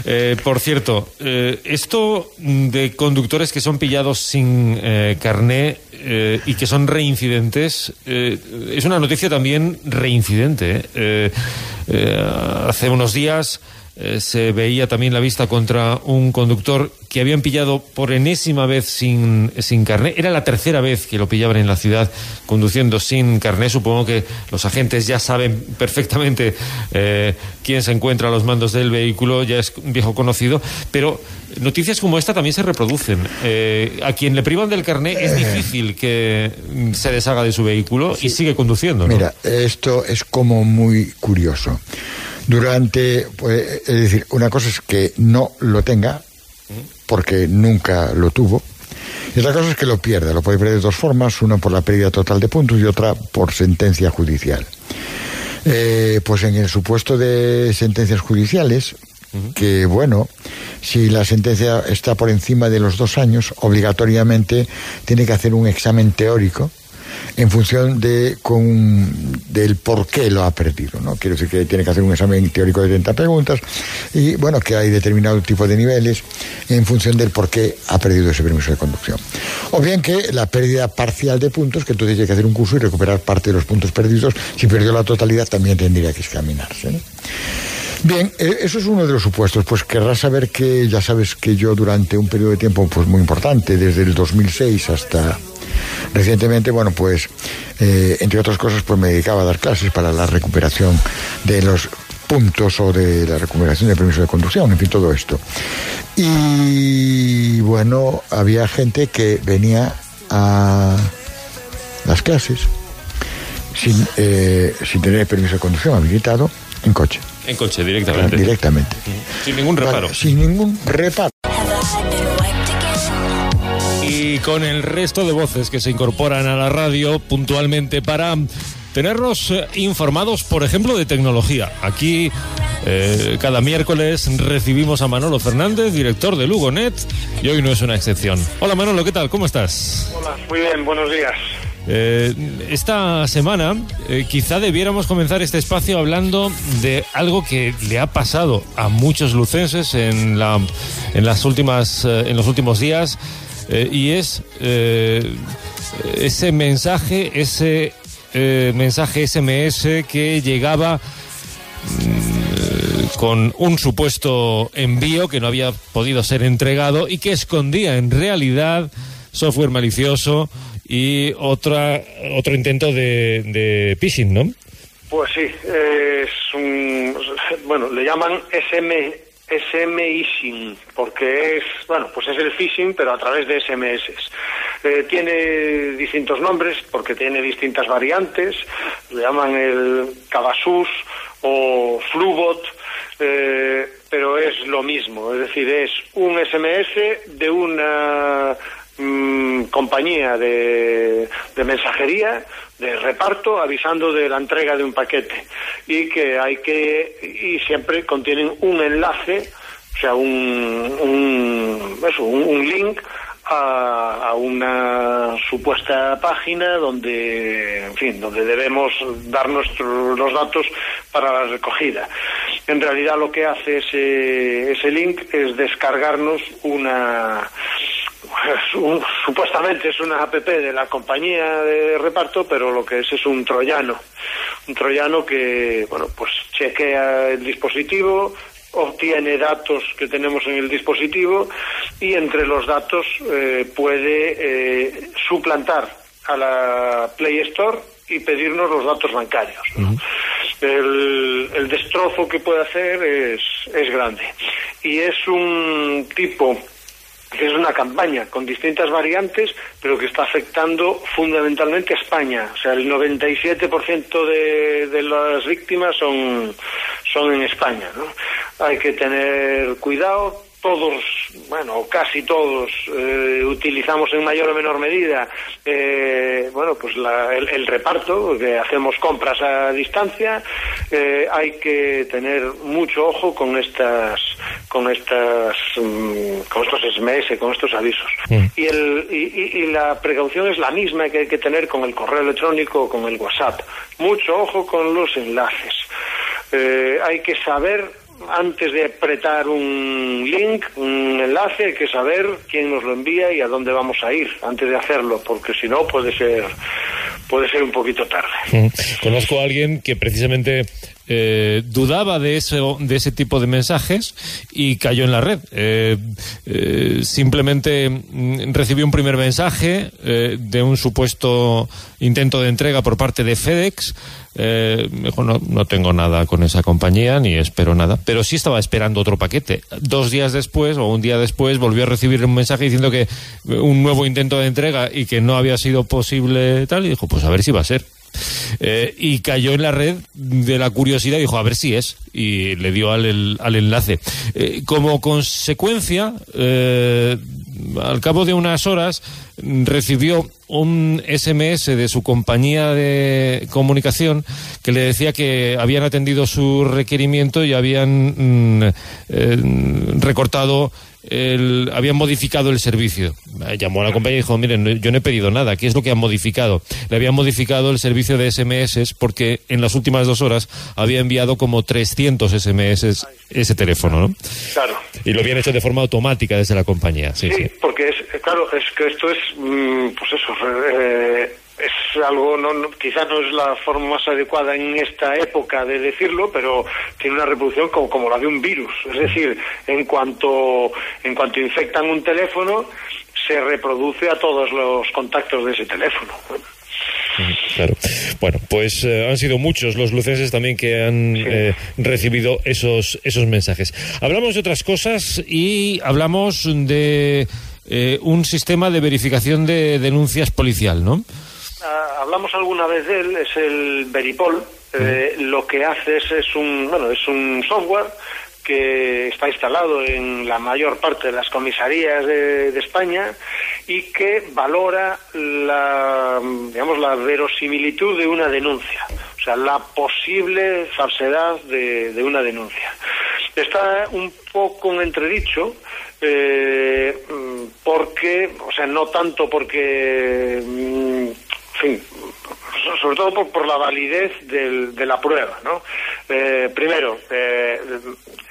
Eh, por cierto, eh, esto de conductores que son pillados sin eh, carné eh, y que son reincidentes es una noticia también reincidente. hace unos días eh, se veía también la vista contra un conductor que habían pillado por enésima vez sin, sin carné. Era la tercera vez que lo pillaban en la ciudad conduciendo sin carné. Supongo que los agentes ya saben perfectamente eh, quién se encuentra a los mandos del vehículo, ya es un viejo conocido, pero noticias como esta también se reproducen. Eh, a quien le privan del carné es difícil que mm, se deshaga de su vehículo y sigue conduciendo. ¿no? Mira, esto es como muy curioso. Durante, pues, es decir, una cosa es que no lo tenga, porque nunca lo tuvo. Y otra cosa es que lo pierda. Lo puede perder de dos formas, una por la pérdida total de puntos y otra por sentencia judicial. Eh, pues en el supuesto de sentencias judiciales, que bueno, si la sentencia está por encima de los dos años, obligatoriamente tiene que hacer un examen teórico en función de con, del por qué lo ha perdido. ¿no? Quiero decir que tiene que hacer un examen teórico de 30 preguntas y bueno, que hay determinado tipo de niveles en función del por qué ha perdido ese permiso de conducción. O bien que la pérdida parcial de puntos, que entonces tiene que hacer un curso y recuperar parte de los puntos perdidos. Si perdió la totalidad, también tendría que examinarse. Bien, eh, eso es uno de los supuestos. Pues querrás saber que ya sabes que yo durante un periodo de tiempo pues muy importante, desde el 2006 hasta recientemente, bueno, pues eh, entre otras cosas, pues me dedicaba a dar clases para la recuperación de los puntos o de la recuperación del permiso de conducción, en fin, todo esto. Y bueno, había gente que venía a las clases sin, eh, sin tener permiso de conducción habilitado en coche. En coche, directamente. Directamente. Sin ningún reparo. Vale, sin ningún reparo. Y con el resto de voces que se incorporan a la radio puntualmente para tenernos eh, informados, por ejemplo, de tecnología. Aquí eh, cada miércoles recibimos a Manolo Fernández, director de Lugonet, y hoy no es una excepción. Hola Manolo, ¿qué tal? ¿Cómo estás? Hola, muy bien, buenos días. Eh, esta semana eh, quizá debiéramos comenzar este espacio hablando de algo que le ha pasado a muchos lucenses en, la, en, las últimas, eh, en los últimos días eh, y es eh, ese mensaje, ese eh, mensaje SMS que llegaba mm, con un supuesto envío que no había podido ser entregado y que escondía en realidad software malicioso y otra otro intento de, de phishing, ¿no? Pues sí, es un. Bueno, le llaman SM, SMishing, porque es. Bueno, pues es el phishing, pero a través de SMS. Eh, tiene distintos nombres, porque tiene distintas variantes. Le llaman el Cabasus o Flubot. Eh, pero es lo mismo, es decir, es un SMS de una mm, compañía de, de mensajería, de reparto, avisando de la entrega de un paquete. y que hay que y siempre contienen un enlace o sea un un, eso, un link a, a, una supuesta página donde, en fin, donde debemos dar nuestros los datos para la recogida. En realidad lo que hace ese, ese link es descargarnos una un, supuestamente es una app de la compañía de reparto, pero lo que es es un troyano. Un troyano que, bueno, pues chequea el dispositivo, obtiene datos que tenemos en el dispositivo y entre los datos eh, puede eh, suplantar a la Play Store y pedirnos los datos bancarios. ¿no? Uh -huh. el, el, destrozo que puede hacer es, es grande. Y es un tipo es una campaña con distintas variantes, pero que está afectando fundamentalmente a España. O sea, el 97% de, de las víctimas son, son en España. ¿no? Hay que tener cuidado. Todos, bueno, casi todos, eh, utilizamos en mayor o menor medida, eh, bueno, pues la, el, el, reparto, que hacemos compras a distancia. Eh, hay que tener mucho ojo con estas, con estas, um, con estos SMS, con estos avisos. Mm. Y, el, y, y, la precaución es la misma que hay que tener con el correo electrónico o con el WhatsApp. Mucho ojo con los enlaces. Eh, hay que saber antes de apretar un link, un enlace, hay que saber quién nos lo envía y a dónde vamos a ir antes de hacerlo, porque si no puede ser puede ser un poquito tarde. Conozco a alguien que precisamente eh, dudaba de, eso, de ese tipo de mensajes y cayó en la red. Eh, eh, simplemente mm, recibió un primer mensaje eh, de un supuesto intento de entrega por parte de FedEx. Eh, dijo, no, no tengo nada con esa compañía ni espero nada, pero sí estaba esperando otro paquete. Dos días después o un día después volvió a recibir un mensaje diciendo que un nuevo intento de entrega y que no había sido posible tal y dijo, pues a ver si va a ser. Eh, y cayó en la red de la curiosidad y dijo, a ver si es, y le dio al, el, al enlace. Eh, como consecuencia, eh, al cabo de unas horas, recibió un SMS de su compañía de comunicación que le decía que habían atendido su requerimiento y habían mm, eh, recortado el, habían modificado el servicio. Llamó a la compañía y dijo, miren, yo no he pedido nada, ¿qué es lo que han modificado? Le habían modificado el servicio de SMS porque en las últimas dos horas había enviado como 300 SMS ese teléfono, ¿no? Claro. Y lo habían hecho de forma automática desde la compañía. Sí, sí, sí. porque es, claro, es que esto es, mm, pues eso, eh, es algo, no, no, quizás no es la forma más adecuada en esta época de decirlo, pero tiene una reproducción como, como la de un virus. Es decir, en cuanto, en cuanto infectan un teléfono, se reproduce a todos los contactos de ese teléfono. Claro. Bueno, pues eh, han sido muchos los lucenses también que han sí. eh, recibido esos, esos mensajes. Hablamos de otras cosas y hablamos de eh, un sistema de verificación de denuncias policial, ¿no? Hablamos alguna vez de él, es el Veripol. Eh, lo que hace es, es un bueno es un software que está instalado en la mayor parte de las comisarías de, de, España y que valora la digamos la verosimilitud de una denuncia, o sea la posible falsedad de, de una denuncia. Está un poco en entredicho eh, porque, o sea, no tanto porque mm, en fin, sobre todo por, por la validez del, de la prueba, ¿no? Eh, primero, eh,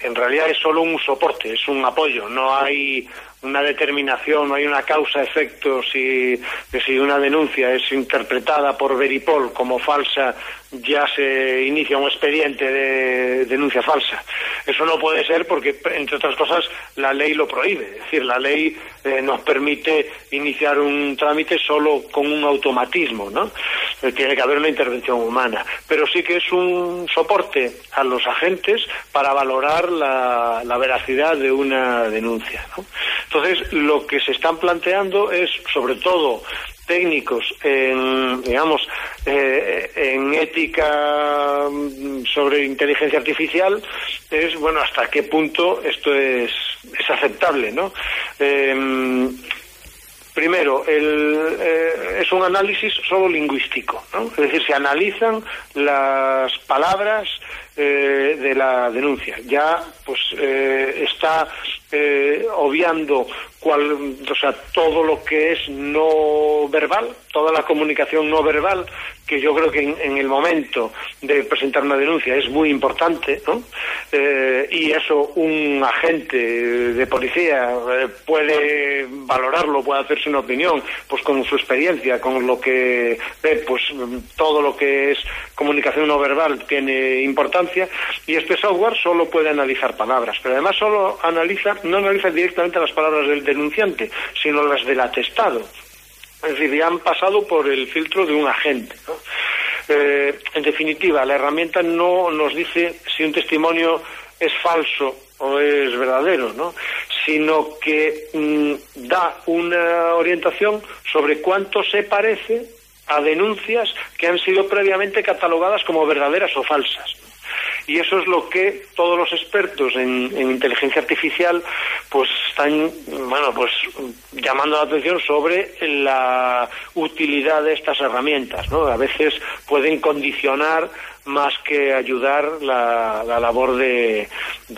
en realidad es solo un soporte, es un apoyo, no hay una determinación, no hay una causa-efecto si, si una denuncia es interpretada por Veripol como falsa, ya se inicia un expediente de denuncia falsa. Eso no puede ser porque, entre otras cosas, la ley lo prohíbe. Es decir, la ley eh, nos permite iniciar un trámite solo con un automatismo, ¿no? Tiene que haber una intervención humana. Pero sí que es un soporte a los agentes para valorar la, veracidad de una denuncia. Entonces, lo que se están planteando es, sobre todo, técnicos en, digamos, eh, en ética mm, sobre inteligencia artificial es, bueno, hasta qué punto esto es, es aceptable, ¿no? Eh, Primero, el, eh, es un análisis solo lingüístico, es decir, se analizan las palabras eh, de la denuncia. Ya pues eh, está eh, obviando cual, o sea, todo lo que es no verbal, toda la comunicación no verbal, que yo creo que en, en el momento de presentar una denuncia es muy importante, ¿no? Eh, y eso un agente de policía eh, puede valorarlo, puede hacerse una opinión, pues con su experiencia, con lo que ve, pues todo lo que es comunicación no verbal tiene importancia, y este software solo puede analizar palabras, pero además solo analiza, no analiza directamente las palabras del denunciante, sino las del atestado. Es decir, ya han pasado por el filtro de un agente. Eh, en definitiva, la herramienta no nos dice si un testimonio es falso o es verdadero, ¿no? sino que mm, da una orientación sobre cuánto se parece a denuncias que han sido previamente catalogadas como verdaderas o falsas. Y eso es lo que todos los expertos en, en, inteligencia artificial pues están bueno pues llamando la atención sobre la utilidad de estas herramientas, ¿no? A veces pueden condicionar más que ayudar la, la labor de,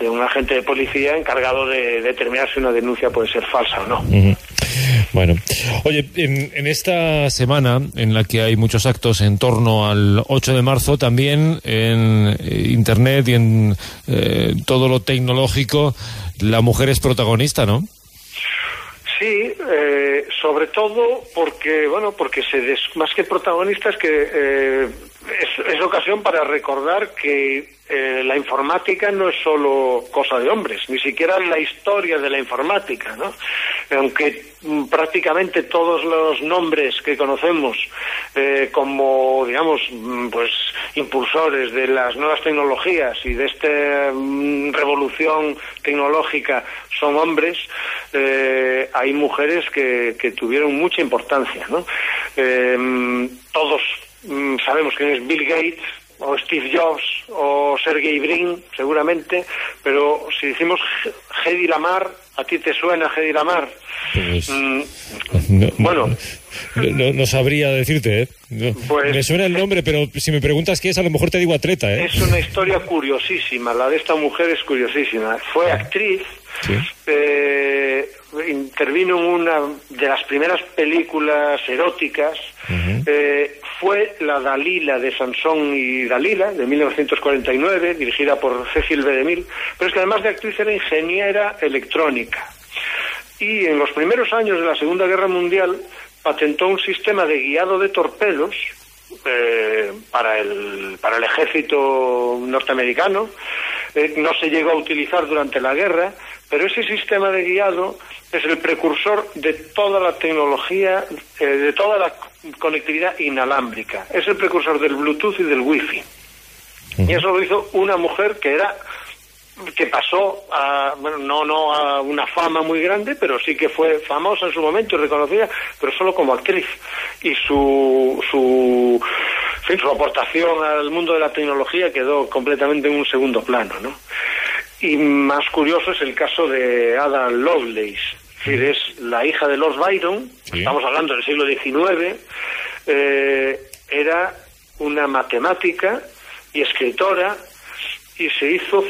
un agente de policía encargado de determinar si una denuncia puede ser falsa o no. Bueno, oye, en, en, esta semana en la que hay muchos actos en torno al 8 de marzo, también en Internet y en eh, todo lo tecnológico, la mujer es protagonista, ¿no? Sí, eh, sobre todo porque, bueno, porque se des, más que protagonista es que eh, es, ocasión para recordar que eh, la informática no es solo cosa de hombres, ni siquiera la historia de la informática, ¿no? Aunque mm, prácticamente todos los nombres que conocemos eh, como, digamos, mm, pues impulsores de las nuevas tecnologías y de esta mm, revolución tecnológica son hombres, eh, hay mujeres que, que, tuvieron mucha importancia, ¿no? Eh, todos sabemos quién es Bill Gates, o Steve Jobs o Sergey Brin, seguramente, pero si decimos Hedy Lamar, ¿a ti te suena Hedy Lamar? Pues, mm, no, bueno. No, no, sabría decirte, ¿eh? Pues, me suena el nombre, pero si me preguntas qué es, a lo mejor te digo atleta, ¿eh? Es una historia curiosísima, la de esta mujer es curiosísima. Fue actriz, ¿Sí? eh, intervino en una de las primeras películas eróticas, uh -huh. eh, fue la Dalila de Sansón y Dalila, de 1949, dirigida por Cecil B. DeMille, pero es que además de actriz era ingeniera electrónica. Y en los primeros años de la Segunda Guerra Mundial patentó un sistema de guiado de torpedos eh, para, el, para el ejército norteamericano. Eh, no se llegó a utilizar durante la guerra, pero ese sistema de guiado es el precursor de toda la tecnología, eh, de toda la conectividad inalámbrica. Es el precursor del Bluetooth y del Wi-Fi. Uh -huh. Y eso lo hizo una mujer que era que pasó a, bueno, no, no a una fama muy grande, pero sí que fue famosa en su momento y reconocida, pero solo como actriz. Y su, su, en fin, su aportación al mundo de la tecnología quedó completamente en un segundo plano, ¿no? Y más curioso es el caso de Ada Lovelace, es decir, es la hija de Lord Byron, ¿Sí? estamos hablando del siglo XIX, eh, era una matemática y escritora y se hizo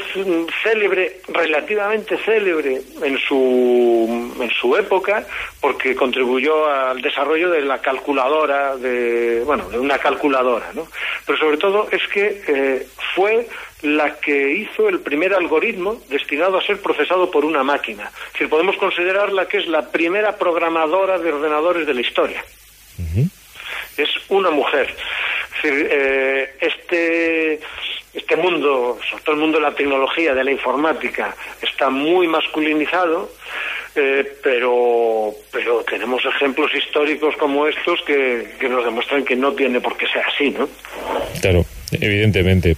célebre, relativamente célebre en su, en su época, porque contribuyó al desarrollo de la calculadora, de, bueno, de una calculadora, ¿no? Pero sobre todo es que eh, fue la que hizo el primer algoritmo destinado a ser procesado por una máquina. Es decir, podemos considerarla que es la primera programadora de ordenadores de la historia. Uh -huh. Es una mujer. Es decir, eh, este este mundo, sobre todo el mundo de la tecnología, de la informática, está muy masculinizado, eh, pero, pero tenemos ejemplos históricos como estos que, que, nos demuestran que no tiene por qué ser así, ¿no? Claro, evidentemente.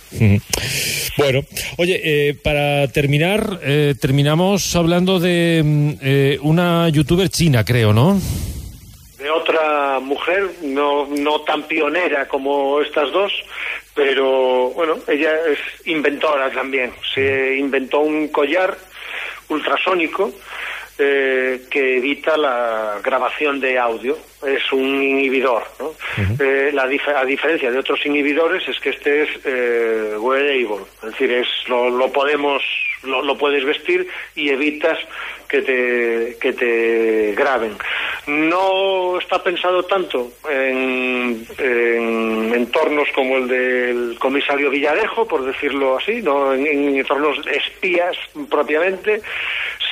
Bueno, oye, eh, para terminar, eh, terminamos hablando de eh, una youtuber china, creo, ¿no? de otra mujer, no, no tan pionera como estas dos, pero bueno, ella es inventora también. Se inventó un collar ultrasónico eh, que evita la grabación de audio. Es un inhibidor. ¿no? Eh, la dif a diferencia de otros inhibidores es que este es eh, wearable, es decir, es, lo, lo podemos, lo, lo puedes vestir y evitas que te, que te graben. No está pensado tanto en, en entornos como el del comisario Villarejo, por decirlo así, no en, en entornos espías propiamente,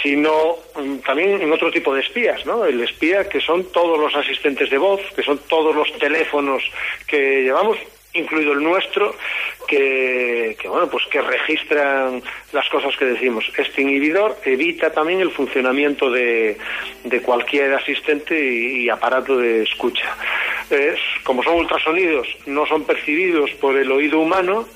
sino mm, también en otro tipo de espías, ¿no? El espía que son todos los asistentes de voz, que son todos los teléfonos que llevamos, incluido el nuestro, que, que, bueno, pues que registran las cosas que decimos. Este inhibidor evita también el funcionamiento de, de cualquier asistente y, aparato de escucha. Es, como son ultrasonidos, no son percibidos por el oído humano,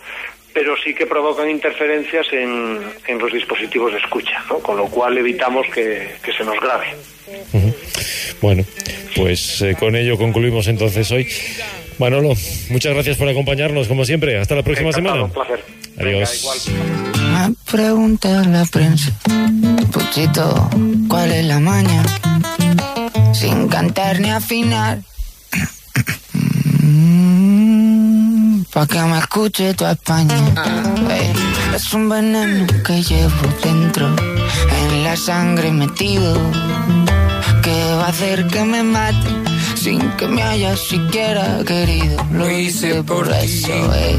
pero sí que provocan interferencias en, en los dispositivos de escucha, ¿no? con lo cual evitamos que, que se nos grabe. Uh -huh. Bueno, pues eh, con ello concluimos entonces hoy. Manolo, muchas gracias por acompañarnos, como siempre. Hasta la próxima Encantado, semana. Un placer. Adiós. Venga, Me pregunta la prensa, Puchito, ¿cuál es la maña? Sin cantar ni afinar. [CLEARS THROAT] Pa' que me escuche toda España. Es un veneno que llevo dentro, en la sangre metido, que va a hacer que me mate sin que me haya siquiera querido. Lo hice por eso, ey.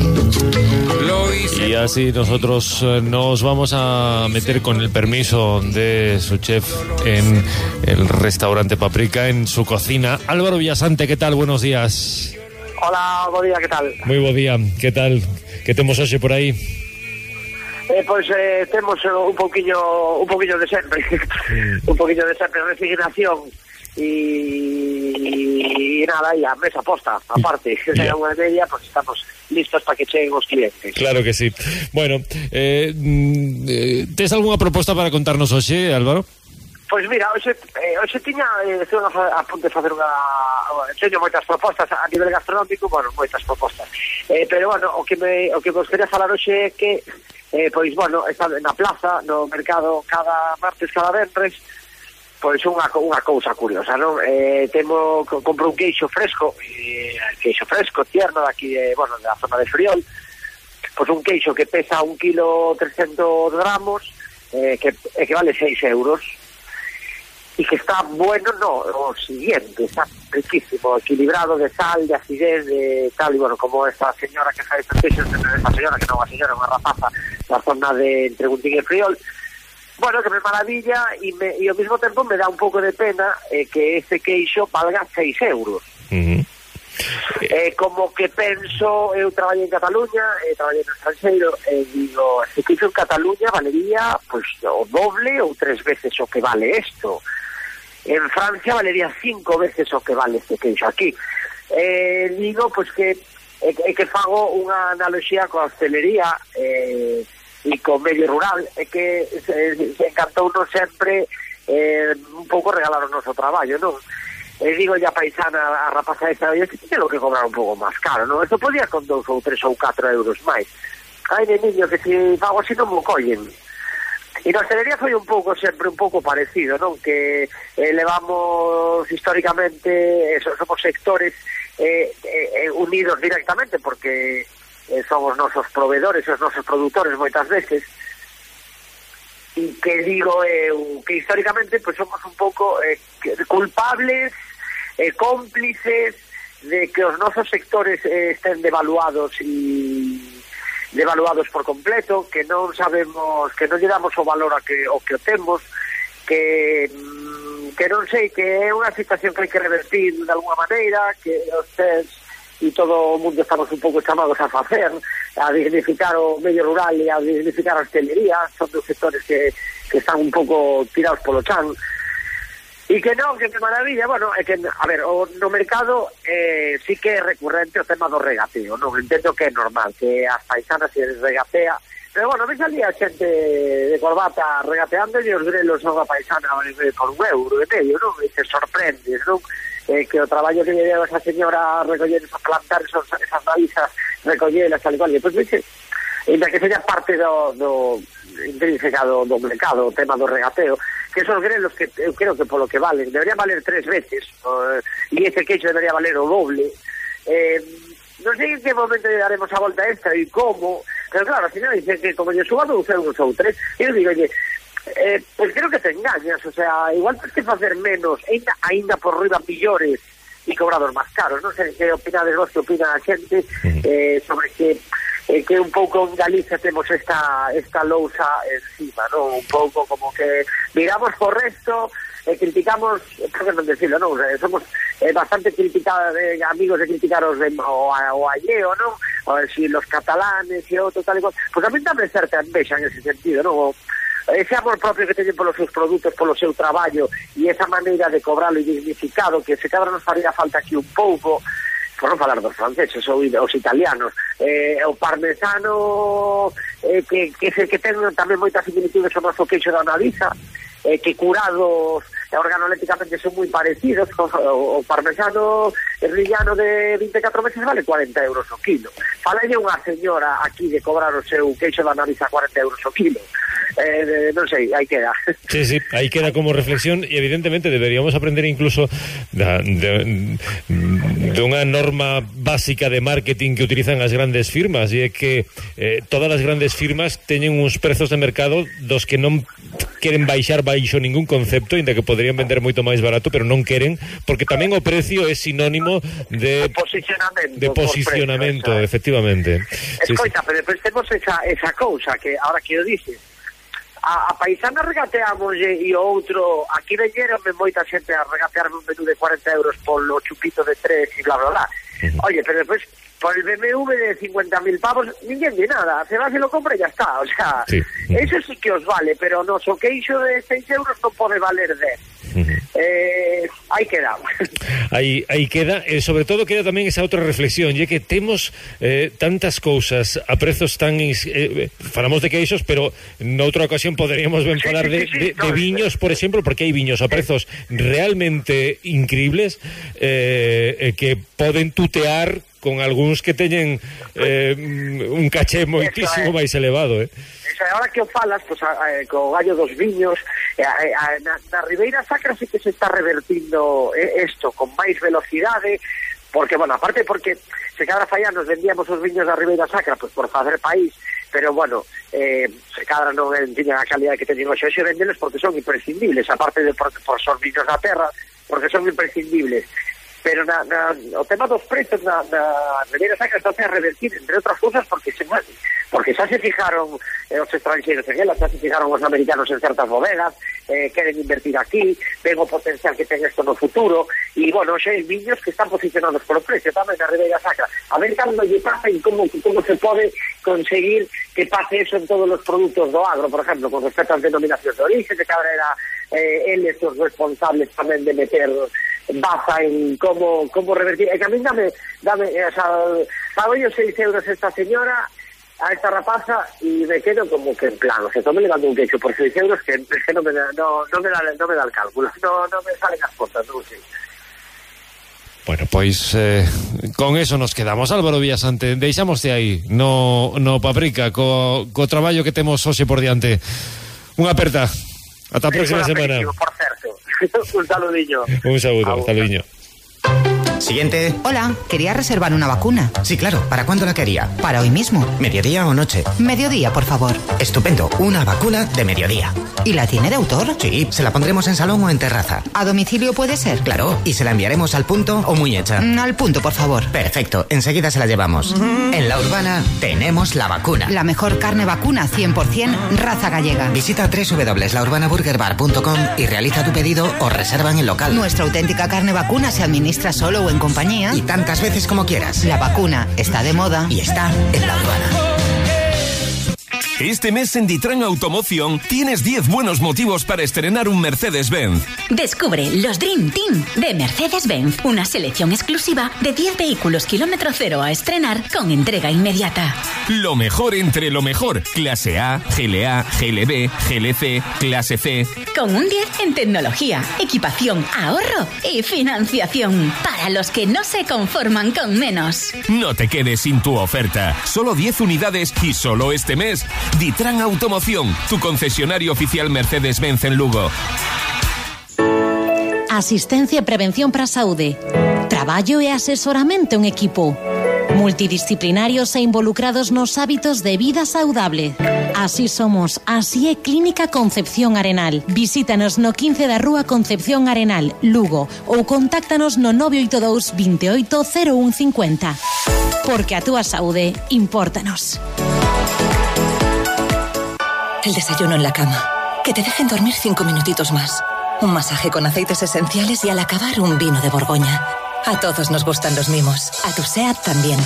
Lo hice Y así nosotros eh, nos vamos a meter con el permiso de su chef en el restaurante Paprika, en su cocina. Álvaro Villasante, ¿qué tal? Buenos días. Hola, bo día, que tal? Moi bo día, que tal? Que temos hoxe por aí? Eh, pois eh, temos eh, un poquillo un poquillo de sempre. [LAUGHS] Un poquillo de sempre resignación e nada, e a mesa posta, aparte, que yeah. unha media, pois pues estamos listos para que cheguen os clientes. Claro que sí. Bueno, eh, mm, eh, tes algunha proposta para contarnos hoxe, Álvaro? Pois mira, hoxe, eh, hoxe tiña eh, a, a punto de facer unha teño moitas propostas a nivel gastronómico, bueno, moitas propostas. Eh, pero bueno, o que me o que vos quería falar hoxe é que eh, pois bueno, está na plaza, no mercado cada martes, cada venres, pois unha unha cousa curiosa, non? Eh, temo compro un queixo fresco, eh, queixo fresco tierno daqui de, bueno, da zona de Friol. Pois un queixo que pesa un kilo 300 gramos, eh, que, eh, que vale 6 euros e que está bueno no, o siguiente, está riquísimo, equilibrado de sal, de acidez, de tal, y bueno, como esta señora que fai pesquexos, esta señora que non é señora, unha rapaza la zona de entre Guntín e Friol, bueno, que me maravilla e, me, e ao mesmo tempo me dá un pouco de pena eh, que este queixo valga 6 euros. Uh -huh. Eh, como que penso, eu traballo en Cataluña, eh, traballo no estrangeiro, e eh, digo, este queixo en Cataluña valería pues, o doble ou tres veces o que vale isto. En Francia valería cinco veces o que vale este queixo aquí. Eh, digo, pues, que eh, e, e que fago unha analogía coa hostelería eh, e co medio rural é que se, se encantou non sempre eh, un pouco regalar o noso traballo, non? E digo ya paisana a rapaza esta eu que tiña lo que cobrar un pouco máis caro, non? Esto podía con dous ou tres ou catro euros máis. Ai, de niño, que se fago así non mo collen. E na hostelería foi un pouco sempre un pouco parecido, non? Que eh, levamos históricamente, somos sectores eh, eh, unidos directamente porque eh, son os nosos proveedores, os nosos produtores moitas veces e que digo eu que históricamente pues somos un pouco eh, culpables eh, cómplices de que os nosos sectores eh, estén devaluados e devaluados por completo, que non sabemos, que non lle damos o valor a que, o que temos, que mm, que non sei, que é unha situación que hai que revertir de alguna maneira, que os test e todo o mundo estamos un pouco chamados a facer, a dignificar o medio rural e a dignificar a hostelería, son dos sectores que, que están un pouco tirados polo chan, E que non, que que maravilla, bueno, é que, a ver, o, no mercado eh, sí que é recurrente o tema do regateo, non entendo que é normal, que as paisanas se regatea, pero bueno, ves ali a xente de corbata regateando e os grelos a unha paisana por un euro e medio, non? E te sorprendes, non? Eh, que o traballo que lle deu esa señora a recoller, a plantar esos, esas raízas, recollelas, tal e cual, e pois pues, vexe, ainda que seja parte do, do intrínseca do, do mercado, o tema do regateo, que esos grelos que eu creo que polo que valen, deberían valer tres veces, eh, e ese queixo debería valer o doble. Eh, non sei en que momento lle daremos a volta extra e como, pero claro, al final dice que como lle suba dous euros ou tres, eu digo, oye, eh, pues creo que te engañas, o sea, igual tens que facer menos, ainda, ainda por riba millores e cobrados máis caros, non sei que opinades vos, que opina a xente eh, sobre que eh, que un pouco en Galicia temos esta esta lousa encima, non? Un pouco como que miramos por resto e criticamos, por que non decirlo, non? Eh, somos eh, bastante criticados, eh, amigos de criticaros de, o, a- o alleo, non? O si los catalanes e outro tal e cual. Pois a mí dame certa envexa en ese sentido, non? O, ese amor propio que teñen polos seus produtos, polo seu traballo e esa maneira de cobralo e dignificado que se cadra nos faría falta aquí un pouco foron falar dos franceses ou os italianos. Eh, o parmesano eh, que, que, que ten tamén moitas similitudes ao noso queixo da Analiza eh, que curados e organoléticamente son moi parecidos o, o parmesano rillano de 24 meses vale 40 euros o kilo falalle unha señora aquí de cobrar o seu queixo da nariz a 40 euros o kilo eh, non sei, aí queda. [LAUGHS] Sí, sí, aí queda como reflexión e evidentemente deberíamos aprender incluso da, de, de unha norma básica de marketing que utilizan as grandes firmas e é que eh, todas as grandes firmas teñen uns prezos de mercado dos que non queren baixar baixo ningún concepto, ainda que poderían vender moito máis barato, pero non queren, porque tamén o precio é sinónimo de, de posicionamento, de posicionamento precio, efectivamente. Escoita, sí, sí. pero depois temos esa, esa cousa que ahora que o dices, a, a paisana regateamos e o outro, aquí veñeronme moita xente a regatearme un menú de 40 euros polo chupito de 3 e bla bla bla. Uh -huh. Oye, pero despois por el BMW de 50.000 pavos ninguén di nada, se va se lo compra e ya está o sea, Sí. eso sí que os vale pero o noso queixo de 6 euros non pode valer 10 eh, aí quedamos Aí, aí queda, [LAUGHS] e sobre todo queda tamén esa outra reflexión, e que temos eh, tantas cousas a prezos tan... Eh, eh, falamos de queixos, pero noutra ocasión poderíamos ben falar de, de, de viños, por exemplo, porque hai viños a prezos realmente increíbles eh, eh, que poden tutear con algúns que teñen eh, un caché moitísimo máis elevado, eh? Esa, ahora que o falas, pues, a, a, eh, co gallo dos viños, eh, a, eh, a, na, na Ribeira Sacra sí que se está revertindo isto con máis velocidade, porque, bueno, aparte porque se cadra fallar nos vendíamos os viños da Ribeira Sacra, pues por facer país, pero bueno, eh, se cadra non tiñan a calidad que teñen hoxe, hoxe vendeles porque son imprescindibles, aparte de por, por son viños da terra, porque son imprescindibles pero na, na, o tema dos prezos na, na Ribeira Sacra está a revertir, entre outras cousas, porque se, porque xa se fijaron eh, os estranxeiros en ela, xa se fijaron os americanos en certas bodegas, eh, queren invertir aquí, ven o potencial que ten isto no futuro, e, bueno, xa hai viños que están posicionados polo precio tamén na Ribeira Sacra. A ver cando lle pasa e como, como se pode conseguir que pase eso en todos os produtos do agro, por exemplo, con respecto ás denominacións de origen, que cabra era eh, eles os responsables tamén de meter basa en como, como revertir. E que a mí dame, dame, eh, o sea, pago yo 6 euros esta señora a esta rapaza y me quedo como que en plan, o sea, tome levando un quecho por 6 euros que, que no, me da, no, no, me da, no me da el cálculo, [LAUGHS] no, no me salen as contas, non sei. Bueno, pois eh, con eso nos quedamos. Álvaro Villasante, deixamoste aí no, no Paprika co, co traballo que temos hoxe por diante. Unha aperta, ata a próxima semana. Por certo. [LAUGHS] un saludillo. Un hasta luego Siguiente. Hola, quería reservar una vacuna. Sí, claro. ¿Para cuándo la quería? Para hoy mismo. ¿Mediodía o noche? Mediodía, por favor. Estupendo. Una vacuna de mediodía. ¿Y la tiene de autor? Sí, se la pondremos en salón o en terraza. ¿A domicilio puede ser? Claro. ¿Y se la enviaremos al punto o muy hecha? Mm, al punto, por favor. Perfecto. Enseguida se la llevamos. En la urbana tenemos la vacuna. La mejor carne vacuna 100% raza gallega. Visita www.laurbanaburgerbar.com y realiza tu pedido o reserva en el local. Nuestra auténtica carne vacuna se administra solo o en compañía. Y tantas veces como quieras. La vacuna está de moda. Y está en la urbana. Este mes en Ditran Automoción tienes 10 buenos motivos para estrenar un Mercedes-Benz. Descubre los Dream Team de Mercedes-Benz, una selección exclusiva de 10 vehículos kilómetro cero a estrenar con entrega inmediata. Lo mejor entre lo mejor. Clase A, GLA, GLB, GLC, clase C. Con un 10 en tecnología, equipación, ahorro y financiación. Para los que no se conforman con menos. No te quedes sin tu oferta. Solo 10 unidades y solo este mes. Ditran Automoción, tu concesionario oficial Mercedes-Benz en Lugo. asistencia e prevención para saúde, traballo e asesoramento en equipo, multidisciplinarios e involucrados nos hábitos de vida saudable. Así somos, así é Clínica Concepción Arenal. Visítanos no 15 da Rúa Concepción Arenal, Lugo, ou contáctanos no 982 28 0150. Porque a túa saúde impórtanos. El desayuno en la cama. Que te dejen dormir cinco minutitos más. Un masaje con aceites esenciales y al acabar un vino de Borgoña. A todos nos gustan los mimos. A tu SEAT también.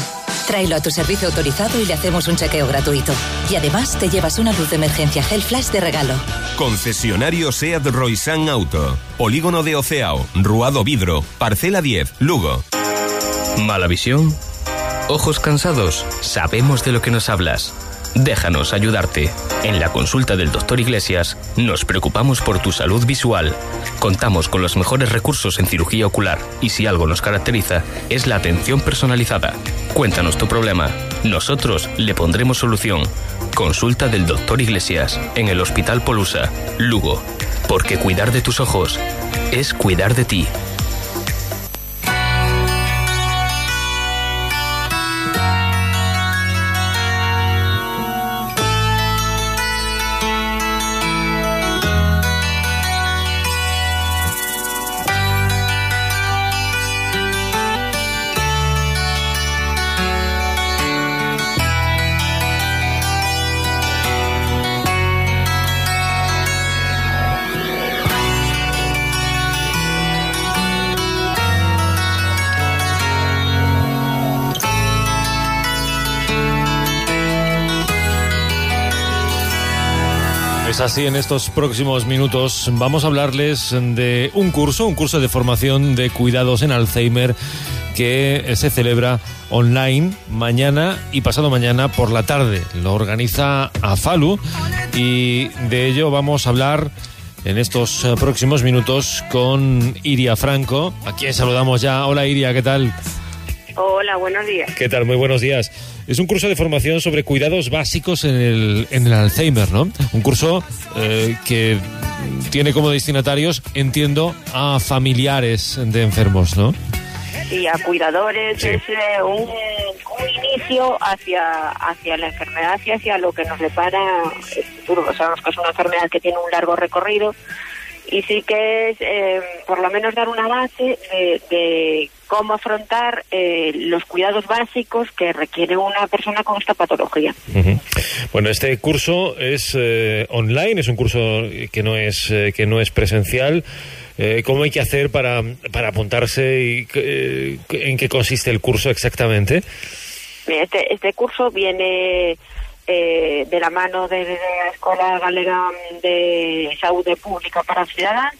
Tráelo a tu servicio autorizado y le hacemos un chequeo gratuito. Y además te llevas una luz de emergencia Hell Flash de regalo. Concesionario SEAT Roysan Auto. Polígono de Oceao. Ruado Vidro. Parcela 10. Lugo. ¿Mala visión? ¿Ojos cansados? Sabemos de lo que nos hablas. Déjanos ayudarte. En la consulta del doctor Iglesias nos preocupamos por tu salud visual. Contamos con los mejores recursos en cirugía ocular y si algo nos caracteriza es la atención personalizada. Cuéntanos tu problema. Nosotros le pondremos solución. Consulta del doctor Iglesias en el Hospital Polusa, Lugo. Porque cuidar de tus ojos es cuidar de ti. Así en estos próximos minutos vamos a hablarles de un curso, un curso de formación de cuidados en Alzheimer que se celebra online mañana y pasado mañana por la tarde. Lo organiza AFALU y de ello vamos a hablar en estos eh, próximos minutos con Iria Franco, a quien saludamos ya. Hola Iria, ¿qué tal? Hola, buenos días. ¿Qué tal? Muy buenos días. Es un curso de formación sobre cuidados básicos en el, en el Alzheimer, ¿no? Un curso eh, que tiene como destinatarios, entiendo, a familiares de enfermos, ¿no? Y a cuidadores es eh, un, un inicio hacia, hacia la enfermedad y hacia lo que nos depara el futuro. Sabemos que es una enfermedad que tiene un largo recorrido y sí que es eh, por lo menos dar una base de, de cómo afrontar eh, los cuidados básicos que requiere una persona con esta patología. Bueno, este curso es eh, online, es un curso que no es eh, que no es presencial. Eh, ¿Cómo hay que hacer para, para apuntarse y eh, en qué consiste el curso exactamente? Este, este curso viene de la mano de, la Escuela Galega de Salud Pública para Ciudadanos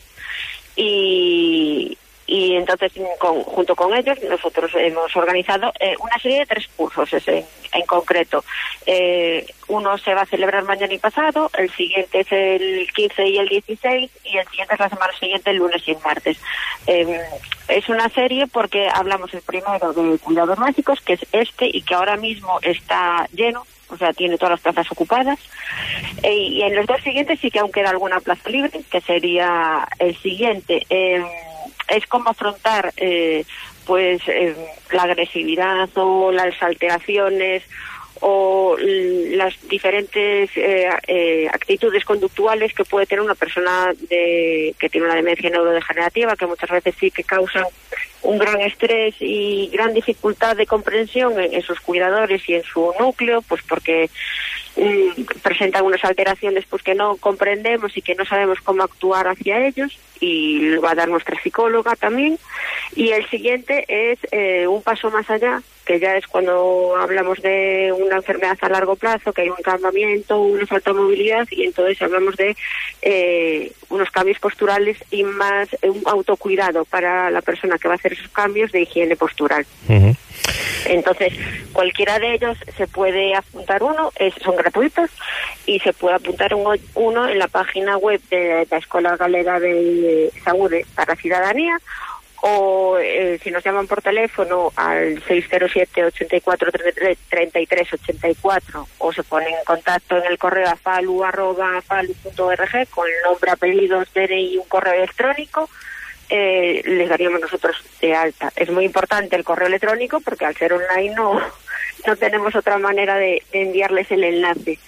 y, y entonces con- junto con ellos nosotros hemos organizado eh, una serie de tres cursos ese, en concreto. Eh, uno se va a celebrar mañana y pasado, el siguiente es el 15 y el 16 y el siguiente es la semana siguiente, el lunes y el martes. Eh, es una serie porque hablamos el primero de cuidados básicos, que es este y que ahora mismo está lleno, o sea, tiene todas las plazas ocupadas. Eh, y en los dos siguientes sí que aún queda alguna plaza libre, que sería el siguiente. Eh, es cómo afrontar eh, pues eh, la agresividad o las alteraciones o las diferentes eh, eh, actitudes conductuales que puede tener una persona de, que tiene una demencia neurodegenerativa, que muchas veces sí que causan un gran estrés y gran dificultad de comprensión en, sus cuidadores y en su núcleo, pues porque mm, presentan unas alteraciones pues que no comprendemos y que no sabemos cómo actuar hacia ellos y lo va a dar nuestra psicóloga también. Y el siguiente es eh, un paso más allá que ya es cuando hablamos de una enfermedad a largo plazo, que hay un encambamiento, una falta de movilidad y entonces hablamos de eh, unos cambios posturales y más eh, un autocuidado para la persona que va a hacer esos cambios de higiene postural. Entonces, cualquiera de ellos se puede apuntar uno, es- son gratuitos, y se puede apuntar un- uno en la página web de la Escuela Galega de Salud para Ciudadanía, o eh, si nos llaman por teléfono al 607 84 33 84 o se ponen en contacto en el correo afalu.org con el nombre, apellidos, DNI y un correo electrónico eh, les daríamos nosotros de alta. Es muy importante el correo electrónico porque al ser online no, no tenemos otra manera de, de enviarles el enlace.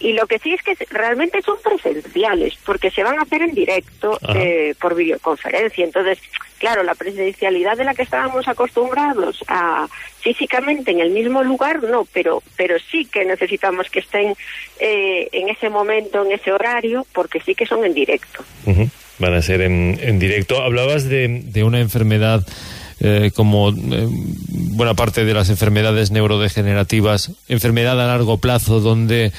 Y lo que sí es que realmente son presenciales porque se van a hacer en directo eh, por videoconferencia. Entonces, claro, la presencialidad de la que estábamos acostumbrados a físicamente en el mismo lugar, no, pero, pero sí que necesitamos que estén eh, en ese momento, en ese horario, porque sí que son en directo. Van a ser en, en directo. Hablabas de, de una enfermedad eh, como eh, buena parte de las enfermedades neurodegenerativas, enfermedad a largo plazo, donde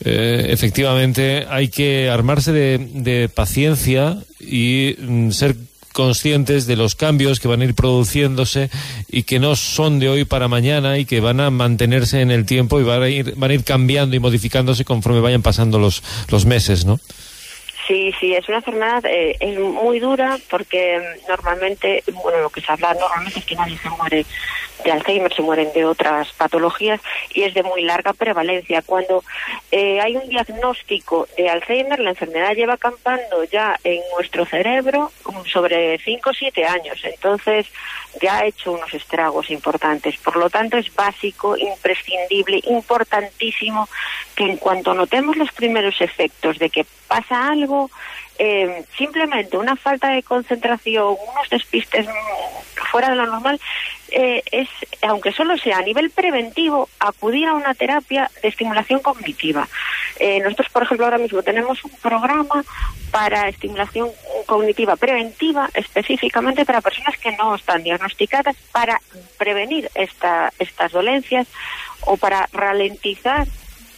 eh, efectivamente hay que armarse de, paciencia y mm, ser conscientes de los cambios que van a ir produciéndose y que no son de hoy para mañana y que van a mantenerse en el tiempo y van a ir, van a ir cambiando y modificándose conforme vayan pasando los, los meses, ¿no? Sí, sí, es una enfermedad, eh, es muy dura porque normalmente, bueno, lo que se habla normalmente es que nadie se muere de Alzheimer, se mueren de otras patologías y es de muy larga prevalencia. Cuando eh, hay un diagnóstico de Alzheimer, la enfermedad lleva acampando ya en nuestro cerebro sobre 5 o 7 años, entonces ya ha hecho unos estragos importantes. Por lo tanto, es básico, imprescindible, importantísimo que en cuanto notemos los primeros efectos de que pasa algo, eh, simplemente una falta de concentración, unos despistes fuera de lo normal, eh, es, aunque solo sea a nivel preventivo, acudir a una terapia de estimulación cognitiva. Eh, nosotros, por ejemplo, ahora mismo tenemos un programa para estimulación cognitiva preventiva, específicamente para personas que no están diagnosticadas, para prevenir esta, estas dolencias o para ralentizar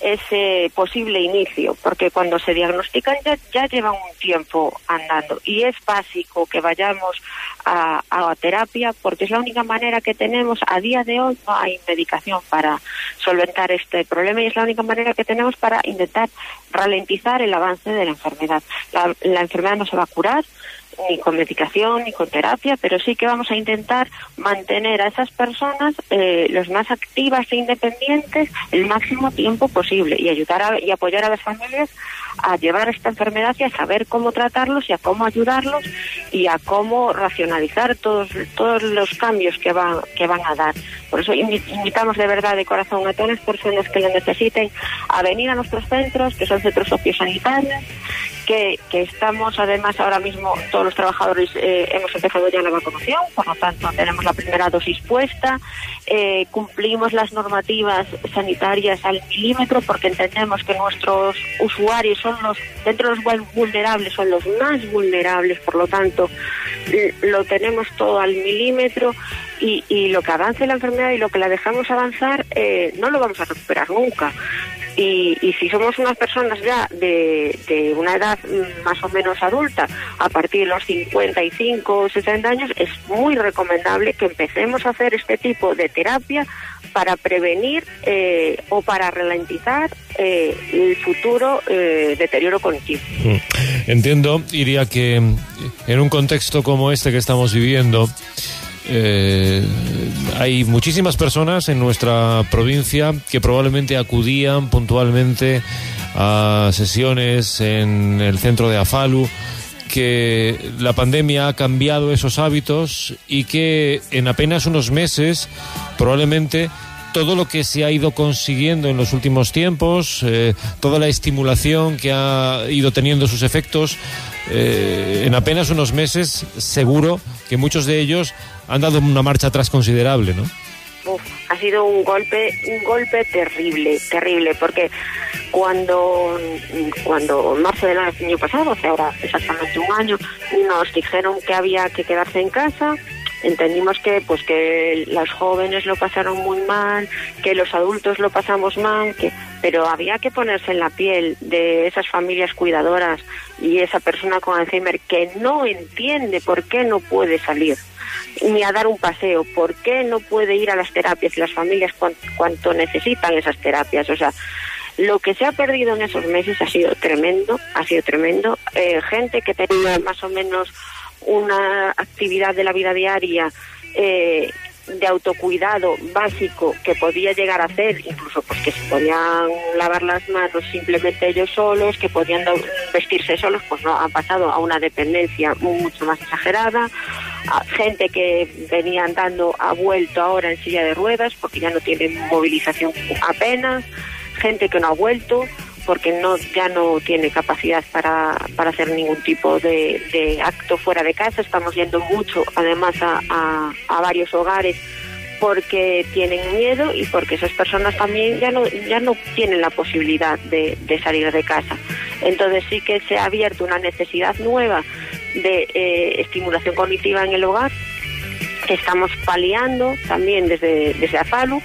ese posible inicio, porque cuando se diagnostican ya, ya llevan un tiempo andando y es básico que vayamos a, a terapia porque es la única manera que tenemos a día de hoy no hay medicación para solventar este problema y es la única manera que tenemos para intentar ralentizar el avance de la enfermedad. La, la enfermedad no se va a curar ni con medicación ni con terapia, pero sí que vamos a intentar mantener a esas personas eh, los más activas e independientes el máximo tiempo posible y ayudar a- y apoyar a las familias a llevar esta enfermedad y a saber cómo tratarlos y a cómo ayudarlos y a cómo racionalizar todos todos los cambios que van que van a dar. Por eso invi- invitamos de verdad de corazón a todas las personas que lo necesiten a venir a nuestros centros, que son centros sociosanitarios, que, estamos además ahora mismo todos los trabajadores eh, hemos empezado ya la vacunación, por lo tanto tenemos la primera dosis puesta, eh, cumplimos las normativas sanitarias al milímetro porque entendemos que nuestros usuarios son los, dentro de los vul- vulnerables, son los más vulnerables, por lo tanto lo tenemos todo al milímetro y, y lo que avance la enfermedad y lo que la dejamos avanzar eh, no lo vamos a recuperar nunca. Y, y si somos unas personas ya de, una edad mm, más o menos adulta, a partir de los 55 o 60 años, es muy recomendable que empecemos a hacer este tipo de terapia para prevenir eh, o para ralentizar eh, el futuro eh, deterioro cognitivo. Mm. Entiendo, Iria, que en un contexto como este que estamos viviendo, eh, hay muchísimas personas en nuestra provincia que probablemente acudían puntualmente a sesiones en el centro de Afalu, que la pandemia ha cambiado esos hábitos y que en apenas unos meses probablemente todo lo que se ha ido consiguiendo en los últimos tiempos, eh, toda la estimulación que ha ido teniendo sus efectos, eh, en apenas unos meses seguro que muchos de ellos han dado una marcha atrás considerable, ¿no? Uf, ha sido un golpe, un golpe terrible, terrible, porque cuando, cuando marzo del año pasado, hace ahora exactamente un año, nos dijeron que había que quedarse en casa, entendimos que pues que los jóvenes lo pasaron muy mal, que los adultos lo pasamos mal, que pero había que ponerse en la piel de esas familias cuidadoras y esa persona con Alzheimer que no entiende por qué no puede salir ni a dar un paseo, por qué no puede ir a las terapias y las familias cuan- cuanto necesitan esas terapias, o sea, lo que se ha perdido en esos meses ha sido tremendo, ha sido tremendo. Eh, gente que tenía más o menos una actividad de la vida diaria eh, de autocuidado básico que podía llegar a hacer, incluso pues que se podían lavar las manos simplemente ellos solos, que podían vestirse solos, pues no, han pasado a una dependencia mucho más exagerada. Gente que venía andando ha vuelto ahora en silla de ruedas porque ya no tienen movilización apenas, gente que no ha vuelto porque no ya no tiene capacidad para, para hacer ningún tipo de, acto fuera de casa. Estamos yendo mucho, además, a, varios hogares porque tienen miedo y porque esas personas también ya no ya no tienen la posibilidad de, salir de casa. Entonces sí que se ha abierto una necesidad nueva de eh, estimulación cognitiva en el hogar estamos paliando también desde, desde AFALU,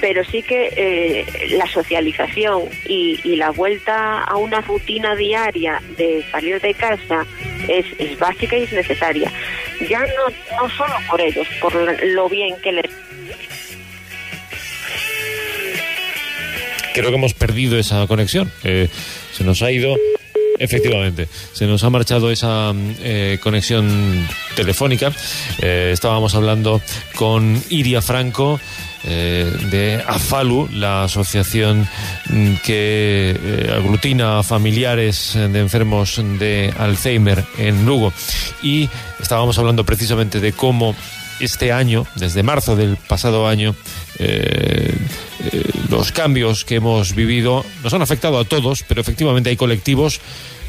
pero sí que eh, la socialización y, y la vuelta a una rutina diaria de salir de casa es, es básica y es necesaria. Ya no, no solo por ellos, por lo bien que les Creo que hemos perdido esa conexión. Eh, se nos ha ido. Efectivamente, se nos ha marchado esa eh, conexión telefónica. Eh, estábamos hablando con Iria Franco eh, de AFALU, la asociación mm, que eh, aglutina a familiares de enfermos de Alzheimer en Lugo. Y estábamos hablando precisamente de cómo este año, desde marzo del pasado año, eh, eh, los cambios que hemos vivido nos han afectado a todos, pero efectivamente hay colectivos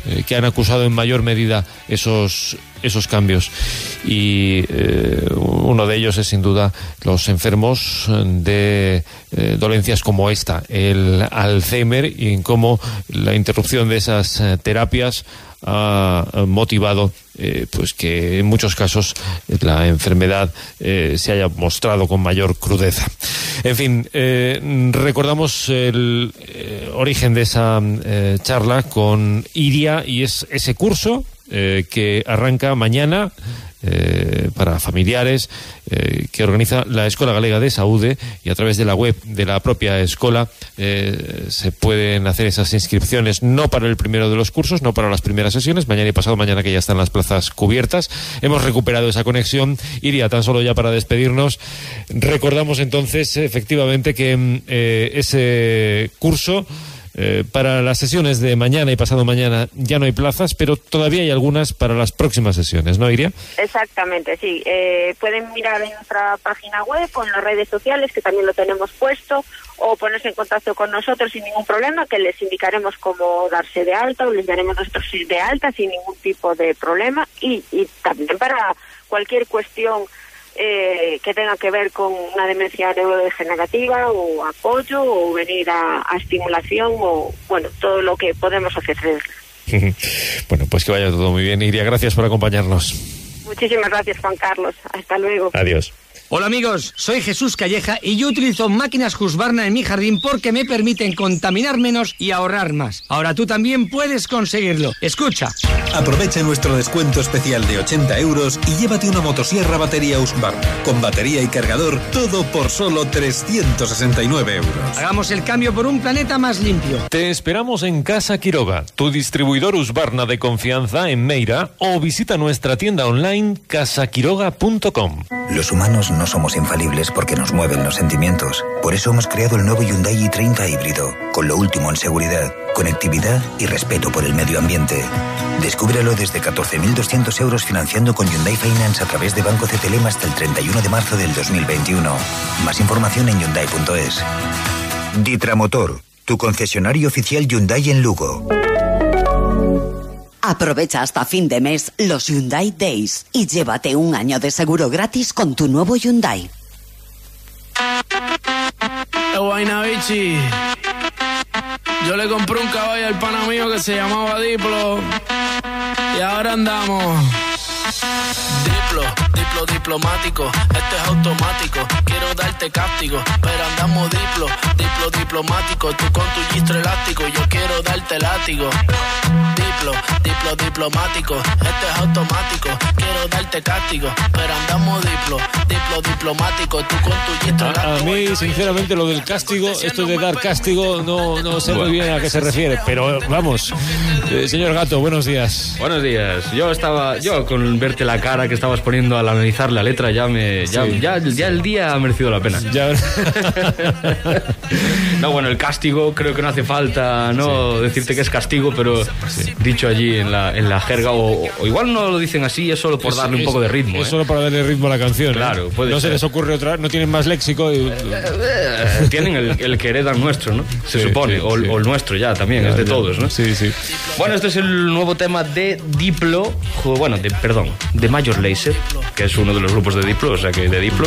eh, que han acusado en mayor medida esos, esos cambios. Y eh, uno de ellos es sin duda los enfermos de eh, dolencias como esta, el Alzheimer, y cómo la interrupción de esas terapias ha motivado eh, pues que en muchos casos la enfermedad eh, se haya mostrado con mayor crudeza. En fin, eh, recordamos el eh, origen de esa eh, charla con Iria y es ese curso que arranca mañana eh, para familiares eh, que organiza la Escuela Galega de Saúde y a través de la web de la propia escuela eh, se pueden hacer esas inscripciones no para el primero de los cursos, no para las primeras sesiones, mañana y pasado mañana que ya están las plazas cubiertas. Hemos recuperado esa conexión. Iría tan solo ya para despedirnos. Recordamos entonces efectivamente que mm, ese curso eh, para las sesiones de mañana y pasado mañana ya no hay plazas, pero todavía hay algunas para las próximas sesiones, ¿no, Iria? Exactamente, sí. Eh, pueden mirar en nuestra página web o en las redes sociales, que también lo tenemos puesto, o ponerse en contacto con nosotros sin ningún problema, que les indicaremos cómo darse de alta o les daremos nuestro SIS de alta sin ningún tipo de problema. Y, y también para cualquier cuestión eh, que tenga que ver con una demencia neurodegenerativa o apoyo o venir a, a estimulación o, bueno, todo lo que podemos ofrecer. [LAUGHS] bueno, pues que vaya todo muy bien, Iria. Gracias por acompañarnos. Muchísimas gracias, Juan Carlos. Hasta luego. Adiós. Hola amigos, soy Jesús Calleja y yo utilizo máquinas Husqvarna en mi jardín porque me permiten contaminar menos y ahorrar más. Ahora tú también puedes conseguirlo. Escucha. Aprovecha nuestro descuento especial de 80 euros y llévate una motosierra batería Husqvarna. Con batería y cargador, todo por solo 369 euros. Hagamos el cambio por un planeta más limpio. Te esperamos en Casa Quiroga, tu distribuidor Husqvarna de confianza en Meira o visita nuestra tienda online casaquiroga.com. Los humanos no somos infalibles porque nos mueven los sentimientos. Por eso hemos creado el nuevo Hyundai i30 híbrido, con lo último en seguridad, conectividad y respeto por el medio ambiente. Descúbrelo desde 14.200 euros financiando con Hyundai Finance a través de Banco CTLM hasta el 31 de marzo del 2021. Más información en Hyundai.es. Ditramotor, tu concesionario oficial Hyundai en Lugo. Aprovecha hasta fin de mes los Hyundai Days y llévate un año de seguro gratis con tu nuevo Hyundai. Eh. Yo le compré un caballo al pana mío que se llamaba Diplo. Y ahora andamos. Diplo, diplo diplomático, esto es automático. Quiero darte cáptico, pero andamos diplo, diplo diplomático. Tú con tu gistro elástico, yo quiero darte látigo. Diplo, diplo diplomático, esto es automático. Quiero darte cáptico, pero andamos diplo, diplo diplomático. Tú con tu gistro A, a mí, sinceramente, lo del castigo, esto de dar castigo, no, no sé muy bien a qué se refiere, pero vamos. Eh, señor Gato, buenos días. Buenos días. Yo estaba, yo con verte la cara que estabas poniendo al analizar la letra, ya me ya, Sí. ya, ya el día ha merecido la pena. Ya. [LAUGHS] no, bueno, el castigo creo que no hace falta no decirte que es castigo, pero dicho allí en la, en la jerga, o, o igual no lo dicen así, es solo por Es- darle un poco de ritmo. Es ¿eh? solo para darle ritmo a la canción. ¿eh? Claro, puede No se les ocurre otra, no tienen más léxico. y- Eh, tienen el, el que heredan nuestro, ¿no? Se Sí, supone, sí, o, el- sí. o el nuestro ya también, es de todos, ¿no? Sí, sí. Bueno, este es el nuevo tema de Diplo, bueno, de, perdón, de Major Lazer, que es uno de los grupos de Diplo, o sea que de Diplo,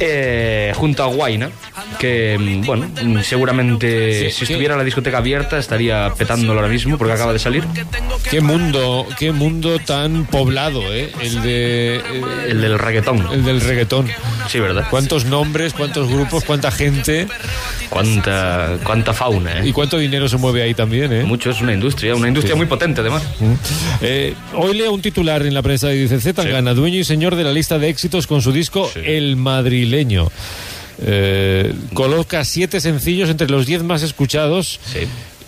eh, junto a Guaina, que, mm, bueno, mm, seguramente Sí, si estuviera la discoteca abierta estaría petándolo ahora mismo porque acaba de salir. Qué mundo, qué mundo tan poblado, ¿eh? El de. eh, El del reggaetón. El del reggaetón. Sí, ¿verdad? ¿Cuántos nombres, cuántos grupos, cuánta gente? Cuánta, cuánta fauna, ¿eh? Y cuánto dinero se mueve ahí también, ¿eh? Mucho, es una industria, una industria Sí. muy potente además. Eh, hoy leo un titular en la prensa y dice Z gana dueño y señor de la lista de éxitos con su disco El Madrileño. Eh, coloca siete sencillos entre los diez más escuchados.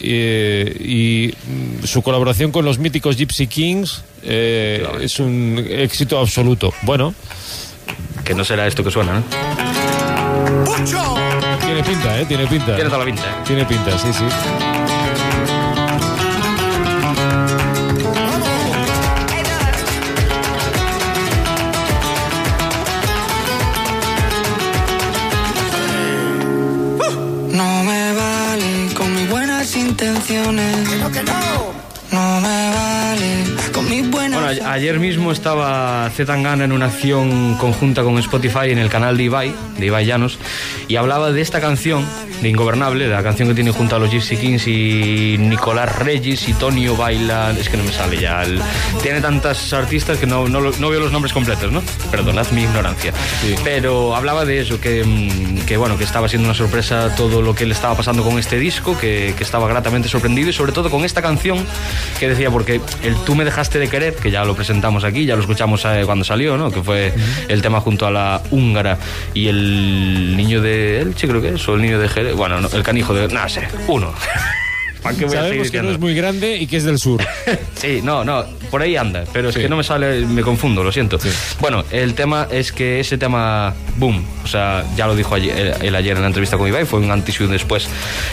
Eh, y mm, su colaboración con los míticos Gypsy Kings eh, es un éxito absoluto. Bueno, Que no será esto que suena, ¿no? tiene pinta, ¿eh? Tiene pinta. Tiene toda la pinta, ¿eh? Tiene pinta, sí, sí. Ayer mismo estaba Zetangana en una acción conjunta con Spotify en el canal de Ibai, de Ibai Llanos, y hablaba de esta canción, de Ingobernable, la canción que tiene junto a los Gypsy Kings y Nicolás Regis y Tonio Baila, es que no me sale ya, el- tiene tantas artistas que no, no, no veo los nombres completos, ¿no? Perdonad mi ignorancia. Pero hablaba de eso, que, mm, que bueno, que estaba siendo una sorpresa todo lo que le estaba pasando con este disco, que, que estaba gratamente sorprendido y sobre todo con esta canción que decía, porque el Tú me dejaste de querer, que ya lo presentamos aquí, ya lo escuchamos eh, cuando salió, ¿no? Que fue el tema junto a la húngara y el niño de Elche, creo que es, o el niño de Jerez, bueno, no, el canijo de, no sé, uno. ¿Para qué voy a seguir Sabemos que no diciendo? es muy grande y que es del sur. [LAUGHS] Sí, no, no, por ahí anda, pero es que no me sale, me confundo, lo siento. Bueno, el tema es que ese tema, boom, o sea, ya lo dijo ayer, él, él ayer en la entrevista con Ibai, fue un antes y un después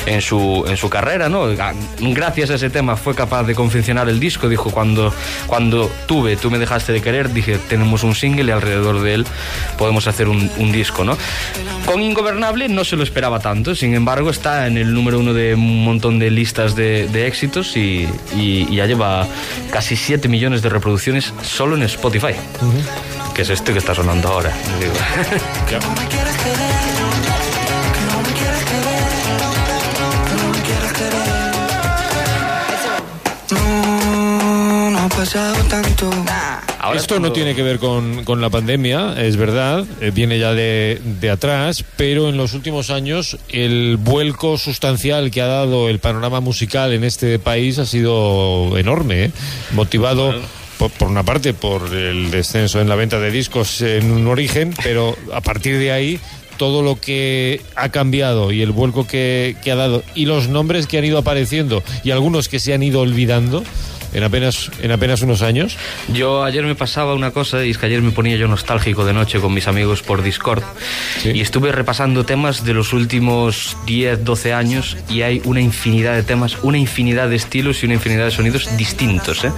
en su, en su carrera, ¿no? Ga- Gracias a ese tema fue capaz de confeccionar el disco, dijo, cuando, cuando tuve, tú me dejaste de querer, dije, tenemos un single y alrededor de él podemos hacer un, un disco, ¿no? Con Ingobernable no se lo esperaba tanto, sin embargo está en el número uno de un montón de listas de, de éxitos y, y- y ya lleva casi 7 millones de reproducciones solo en Spotify, que es este que está sonando ahora. digo. No, no ha pasado tanto. Esto no tiene que ver con, con la pandemia, es verdad, eh, viene ya de, de atrás, pero en los últimos años el vuelco sustancial que ha dado el panorama musical en este país ha sido enorme, ¿eh? motivado por, por una parte por el descenso en la venta de discos en un origen, pero a partir de ahí todo lo que ha cambiado y el vuelco que, que ha dado y los nombres que han ido apareciendo y algunos que se han ido olvidando en apenas, en apenas unos años. Yo ayer me pasaba una cosa, y es que ayer me ponía yo nostálgico de noche con mis amigos por Discord, y estuve repasando temas de los últimos 10, 12 años, y hay una infinidad de temas, una infinidad de estilos y una infinidad de sonidos distintos. ¿eh?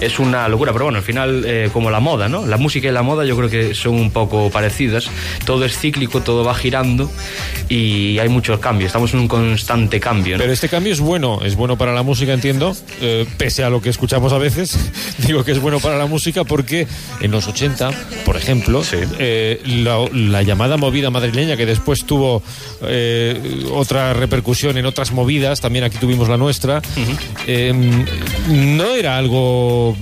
Es una locura, pero bueno, al final, eh, como la moda, ¿no? La música y la moda yo creo que son un poco parecidas, todo es cíclico, todo va girando, y hay muchos cambios, estamos en un constante cambio. ¿no? Pero este cambio es bueno, es bueno para la música, entiendo, eh, pese a lo que escuchamos a veces, [LAUGHS] digo que es bueno para la música porque en los 80, por ejemplo, eh, la, la llamada movida madrileña, que después tuvo eh, otra repercusión en otras movidas, también aquí tuvimos la nuestra, eh, no era algo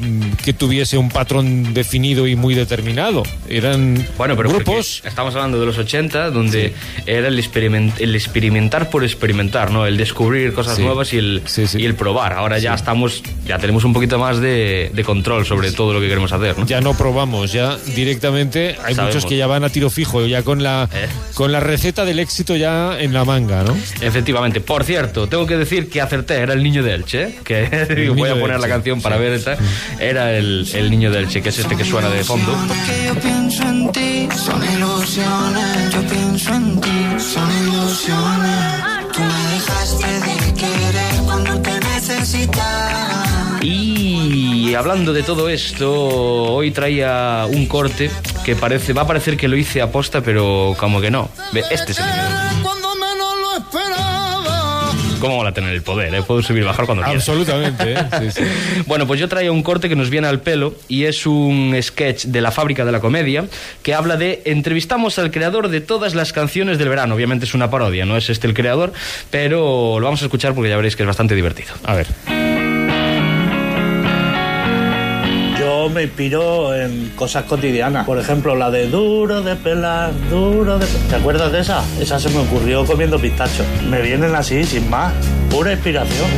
que tuviese un patrón definido y muy determinado, eran Bueno, pero grupos... estamos hablando de los 80, donde era el, experiment- el experimentar por experimentar, ¿no? El descubrir cosas Sí. nuevas y el, y el probar. Ahora ya estamos, ya tenemos un poquito más de, de control sobre todo lo que queremos hacer. ¿no? Ya no probamos, ya directamente hay Sabemos. muchos que ya van a tiro fijo, ya con la, Eh. con la receta del éxito ya en la manga, ¿no? Efectivamente. Por cierto, tengo que decir que acerté, era el niño de Elche, ¿eh? que [LAUGHS] digo, voy a poner la canción para sí. ver esta. Era el, el niño de Elche, que es este que suena de fondo. Que yo pienso en ti, son ilusiones. Yo pienso en ti, son ilusiones. Tú me dejaste de querer cuando te necesitaba. Y hablando de todo esto, hoy traía un corte que parece, va a parecer que lo hice a posta, pero como que no. Este es el. Cuando menos lo esperaba. ¿Cómo van a tener el poder? Eh? Puedo subir y bajar cuando quiera. Absolutamente, ¿eh? Sí, sí. [LAUGHS] Bueno, pues yo traía un corte que nos viene al pelo y es un sketch de la fábrica de la comedia que habla de entrevistamos al creador de todas las canciones del verano. Obviamente es una parodia, no es este el creador, pero lo vamos a escuchar porque ya veréis que es bastante divertido. A ver. Me inspiro en cosas cotidianas. Por ejemplo, la de duro de pelar, duro de... ¿Te acuerdas de esa? Esa se me ocurrió comiendo pistacho. Me vienen así, sin más. Pura inspiración.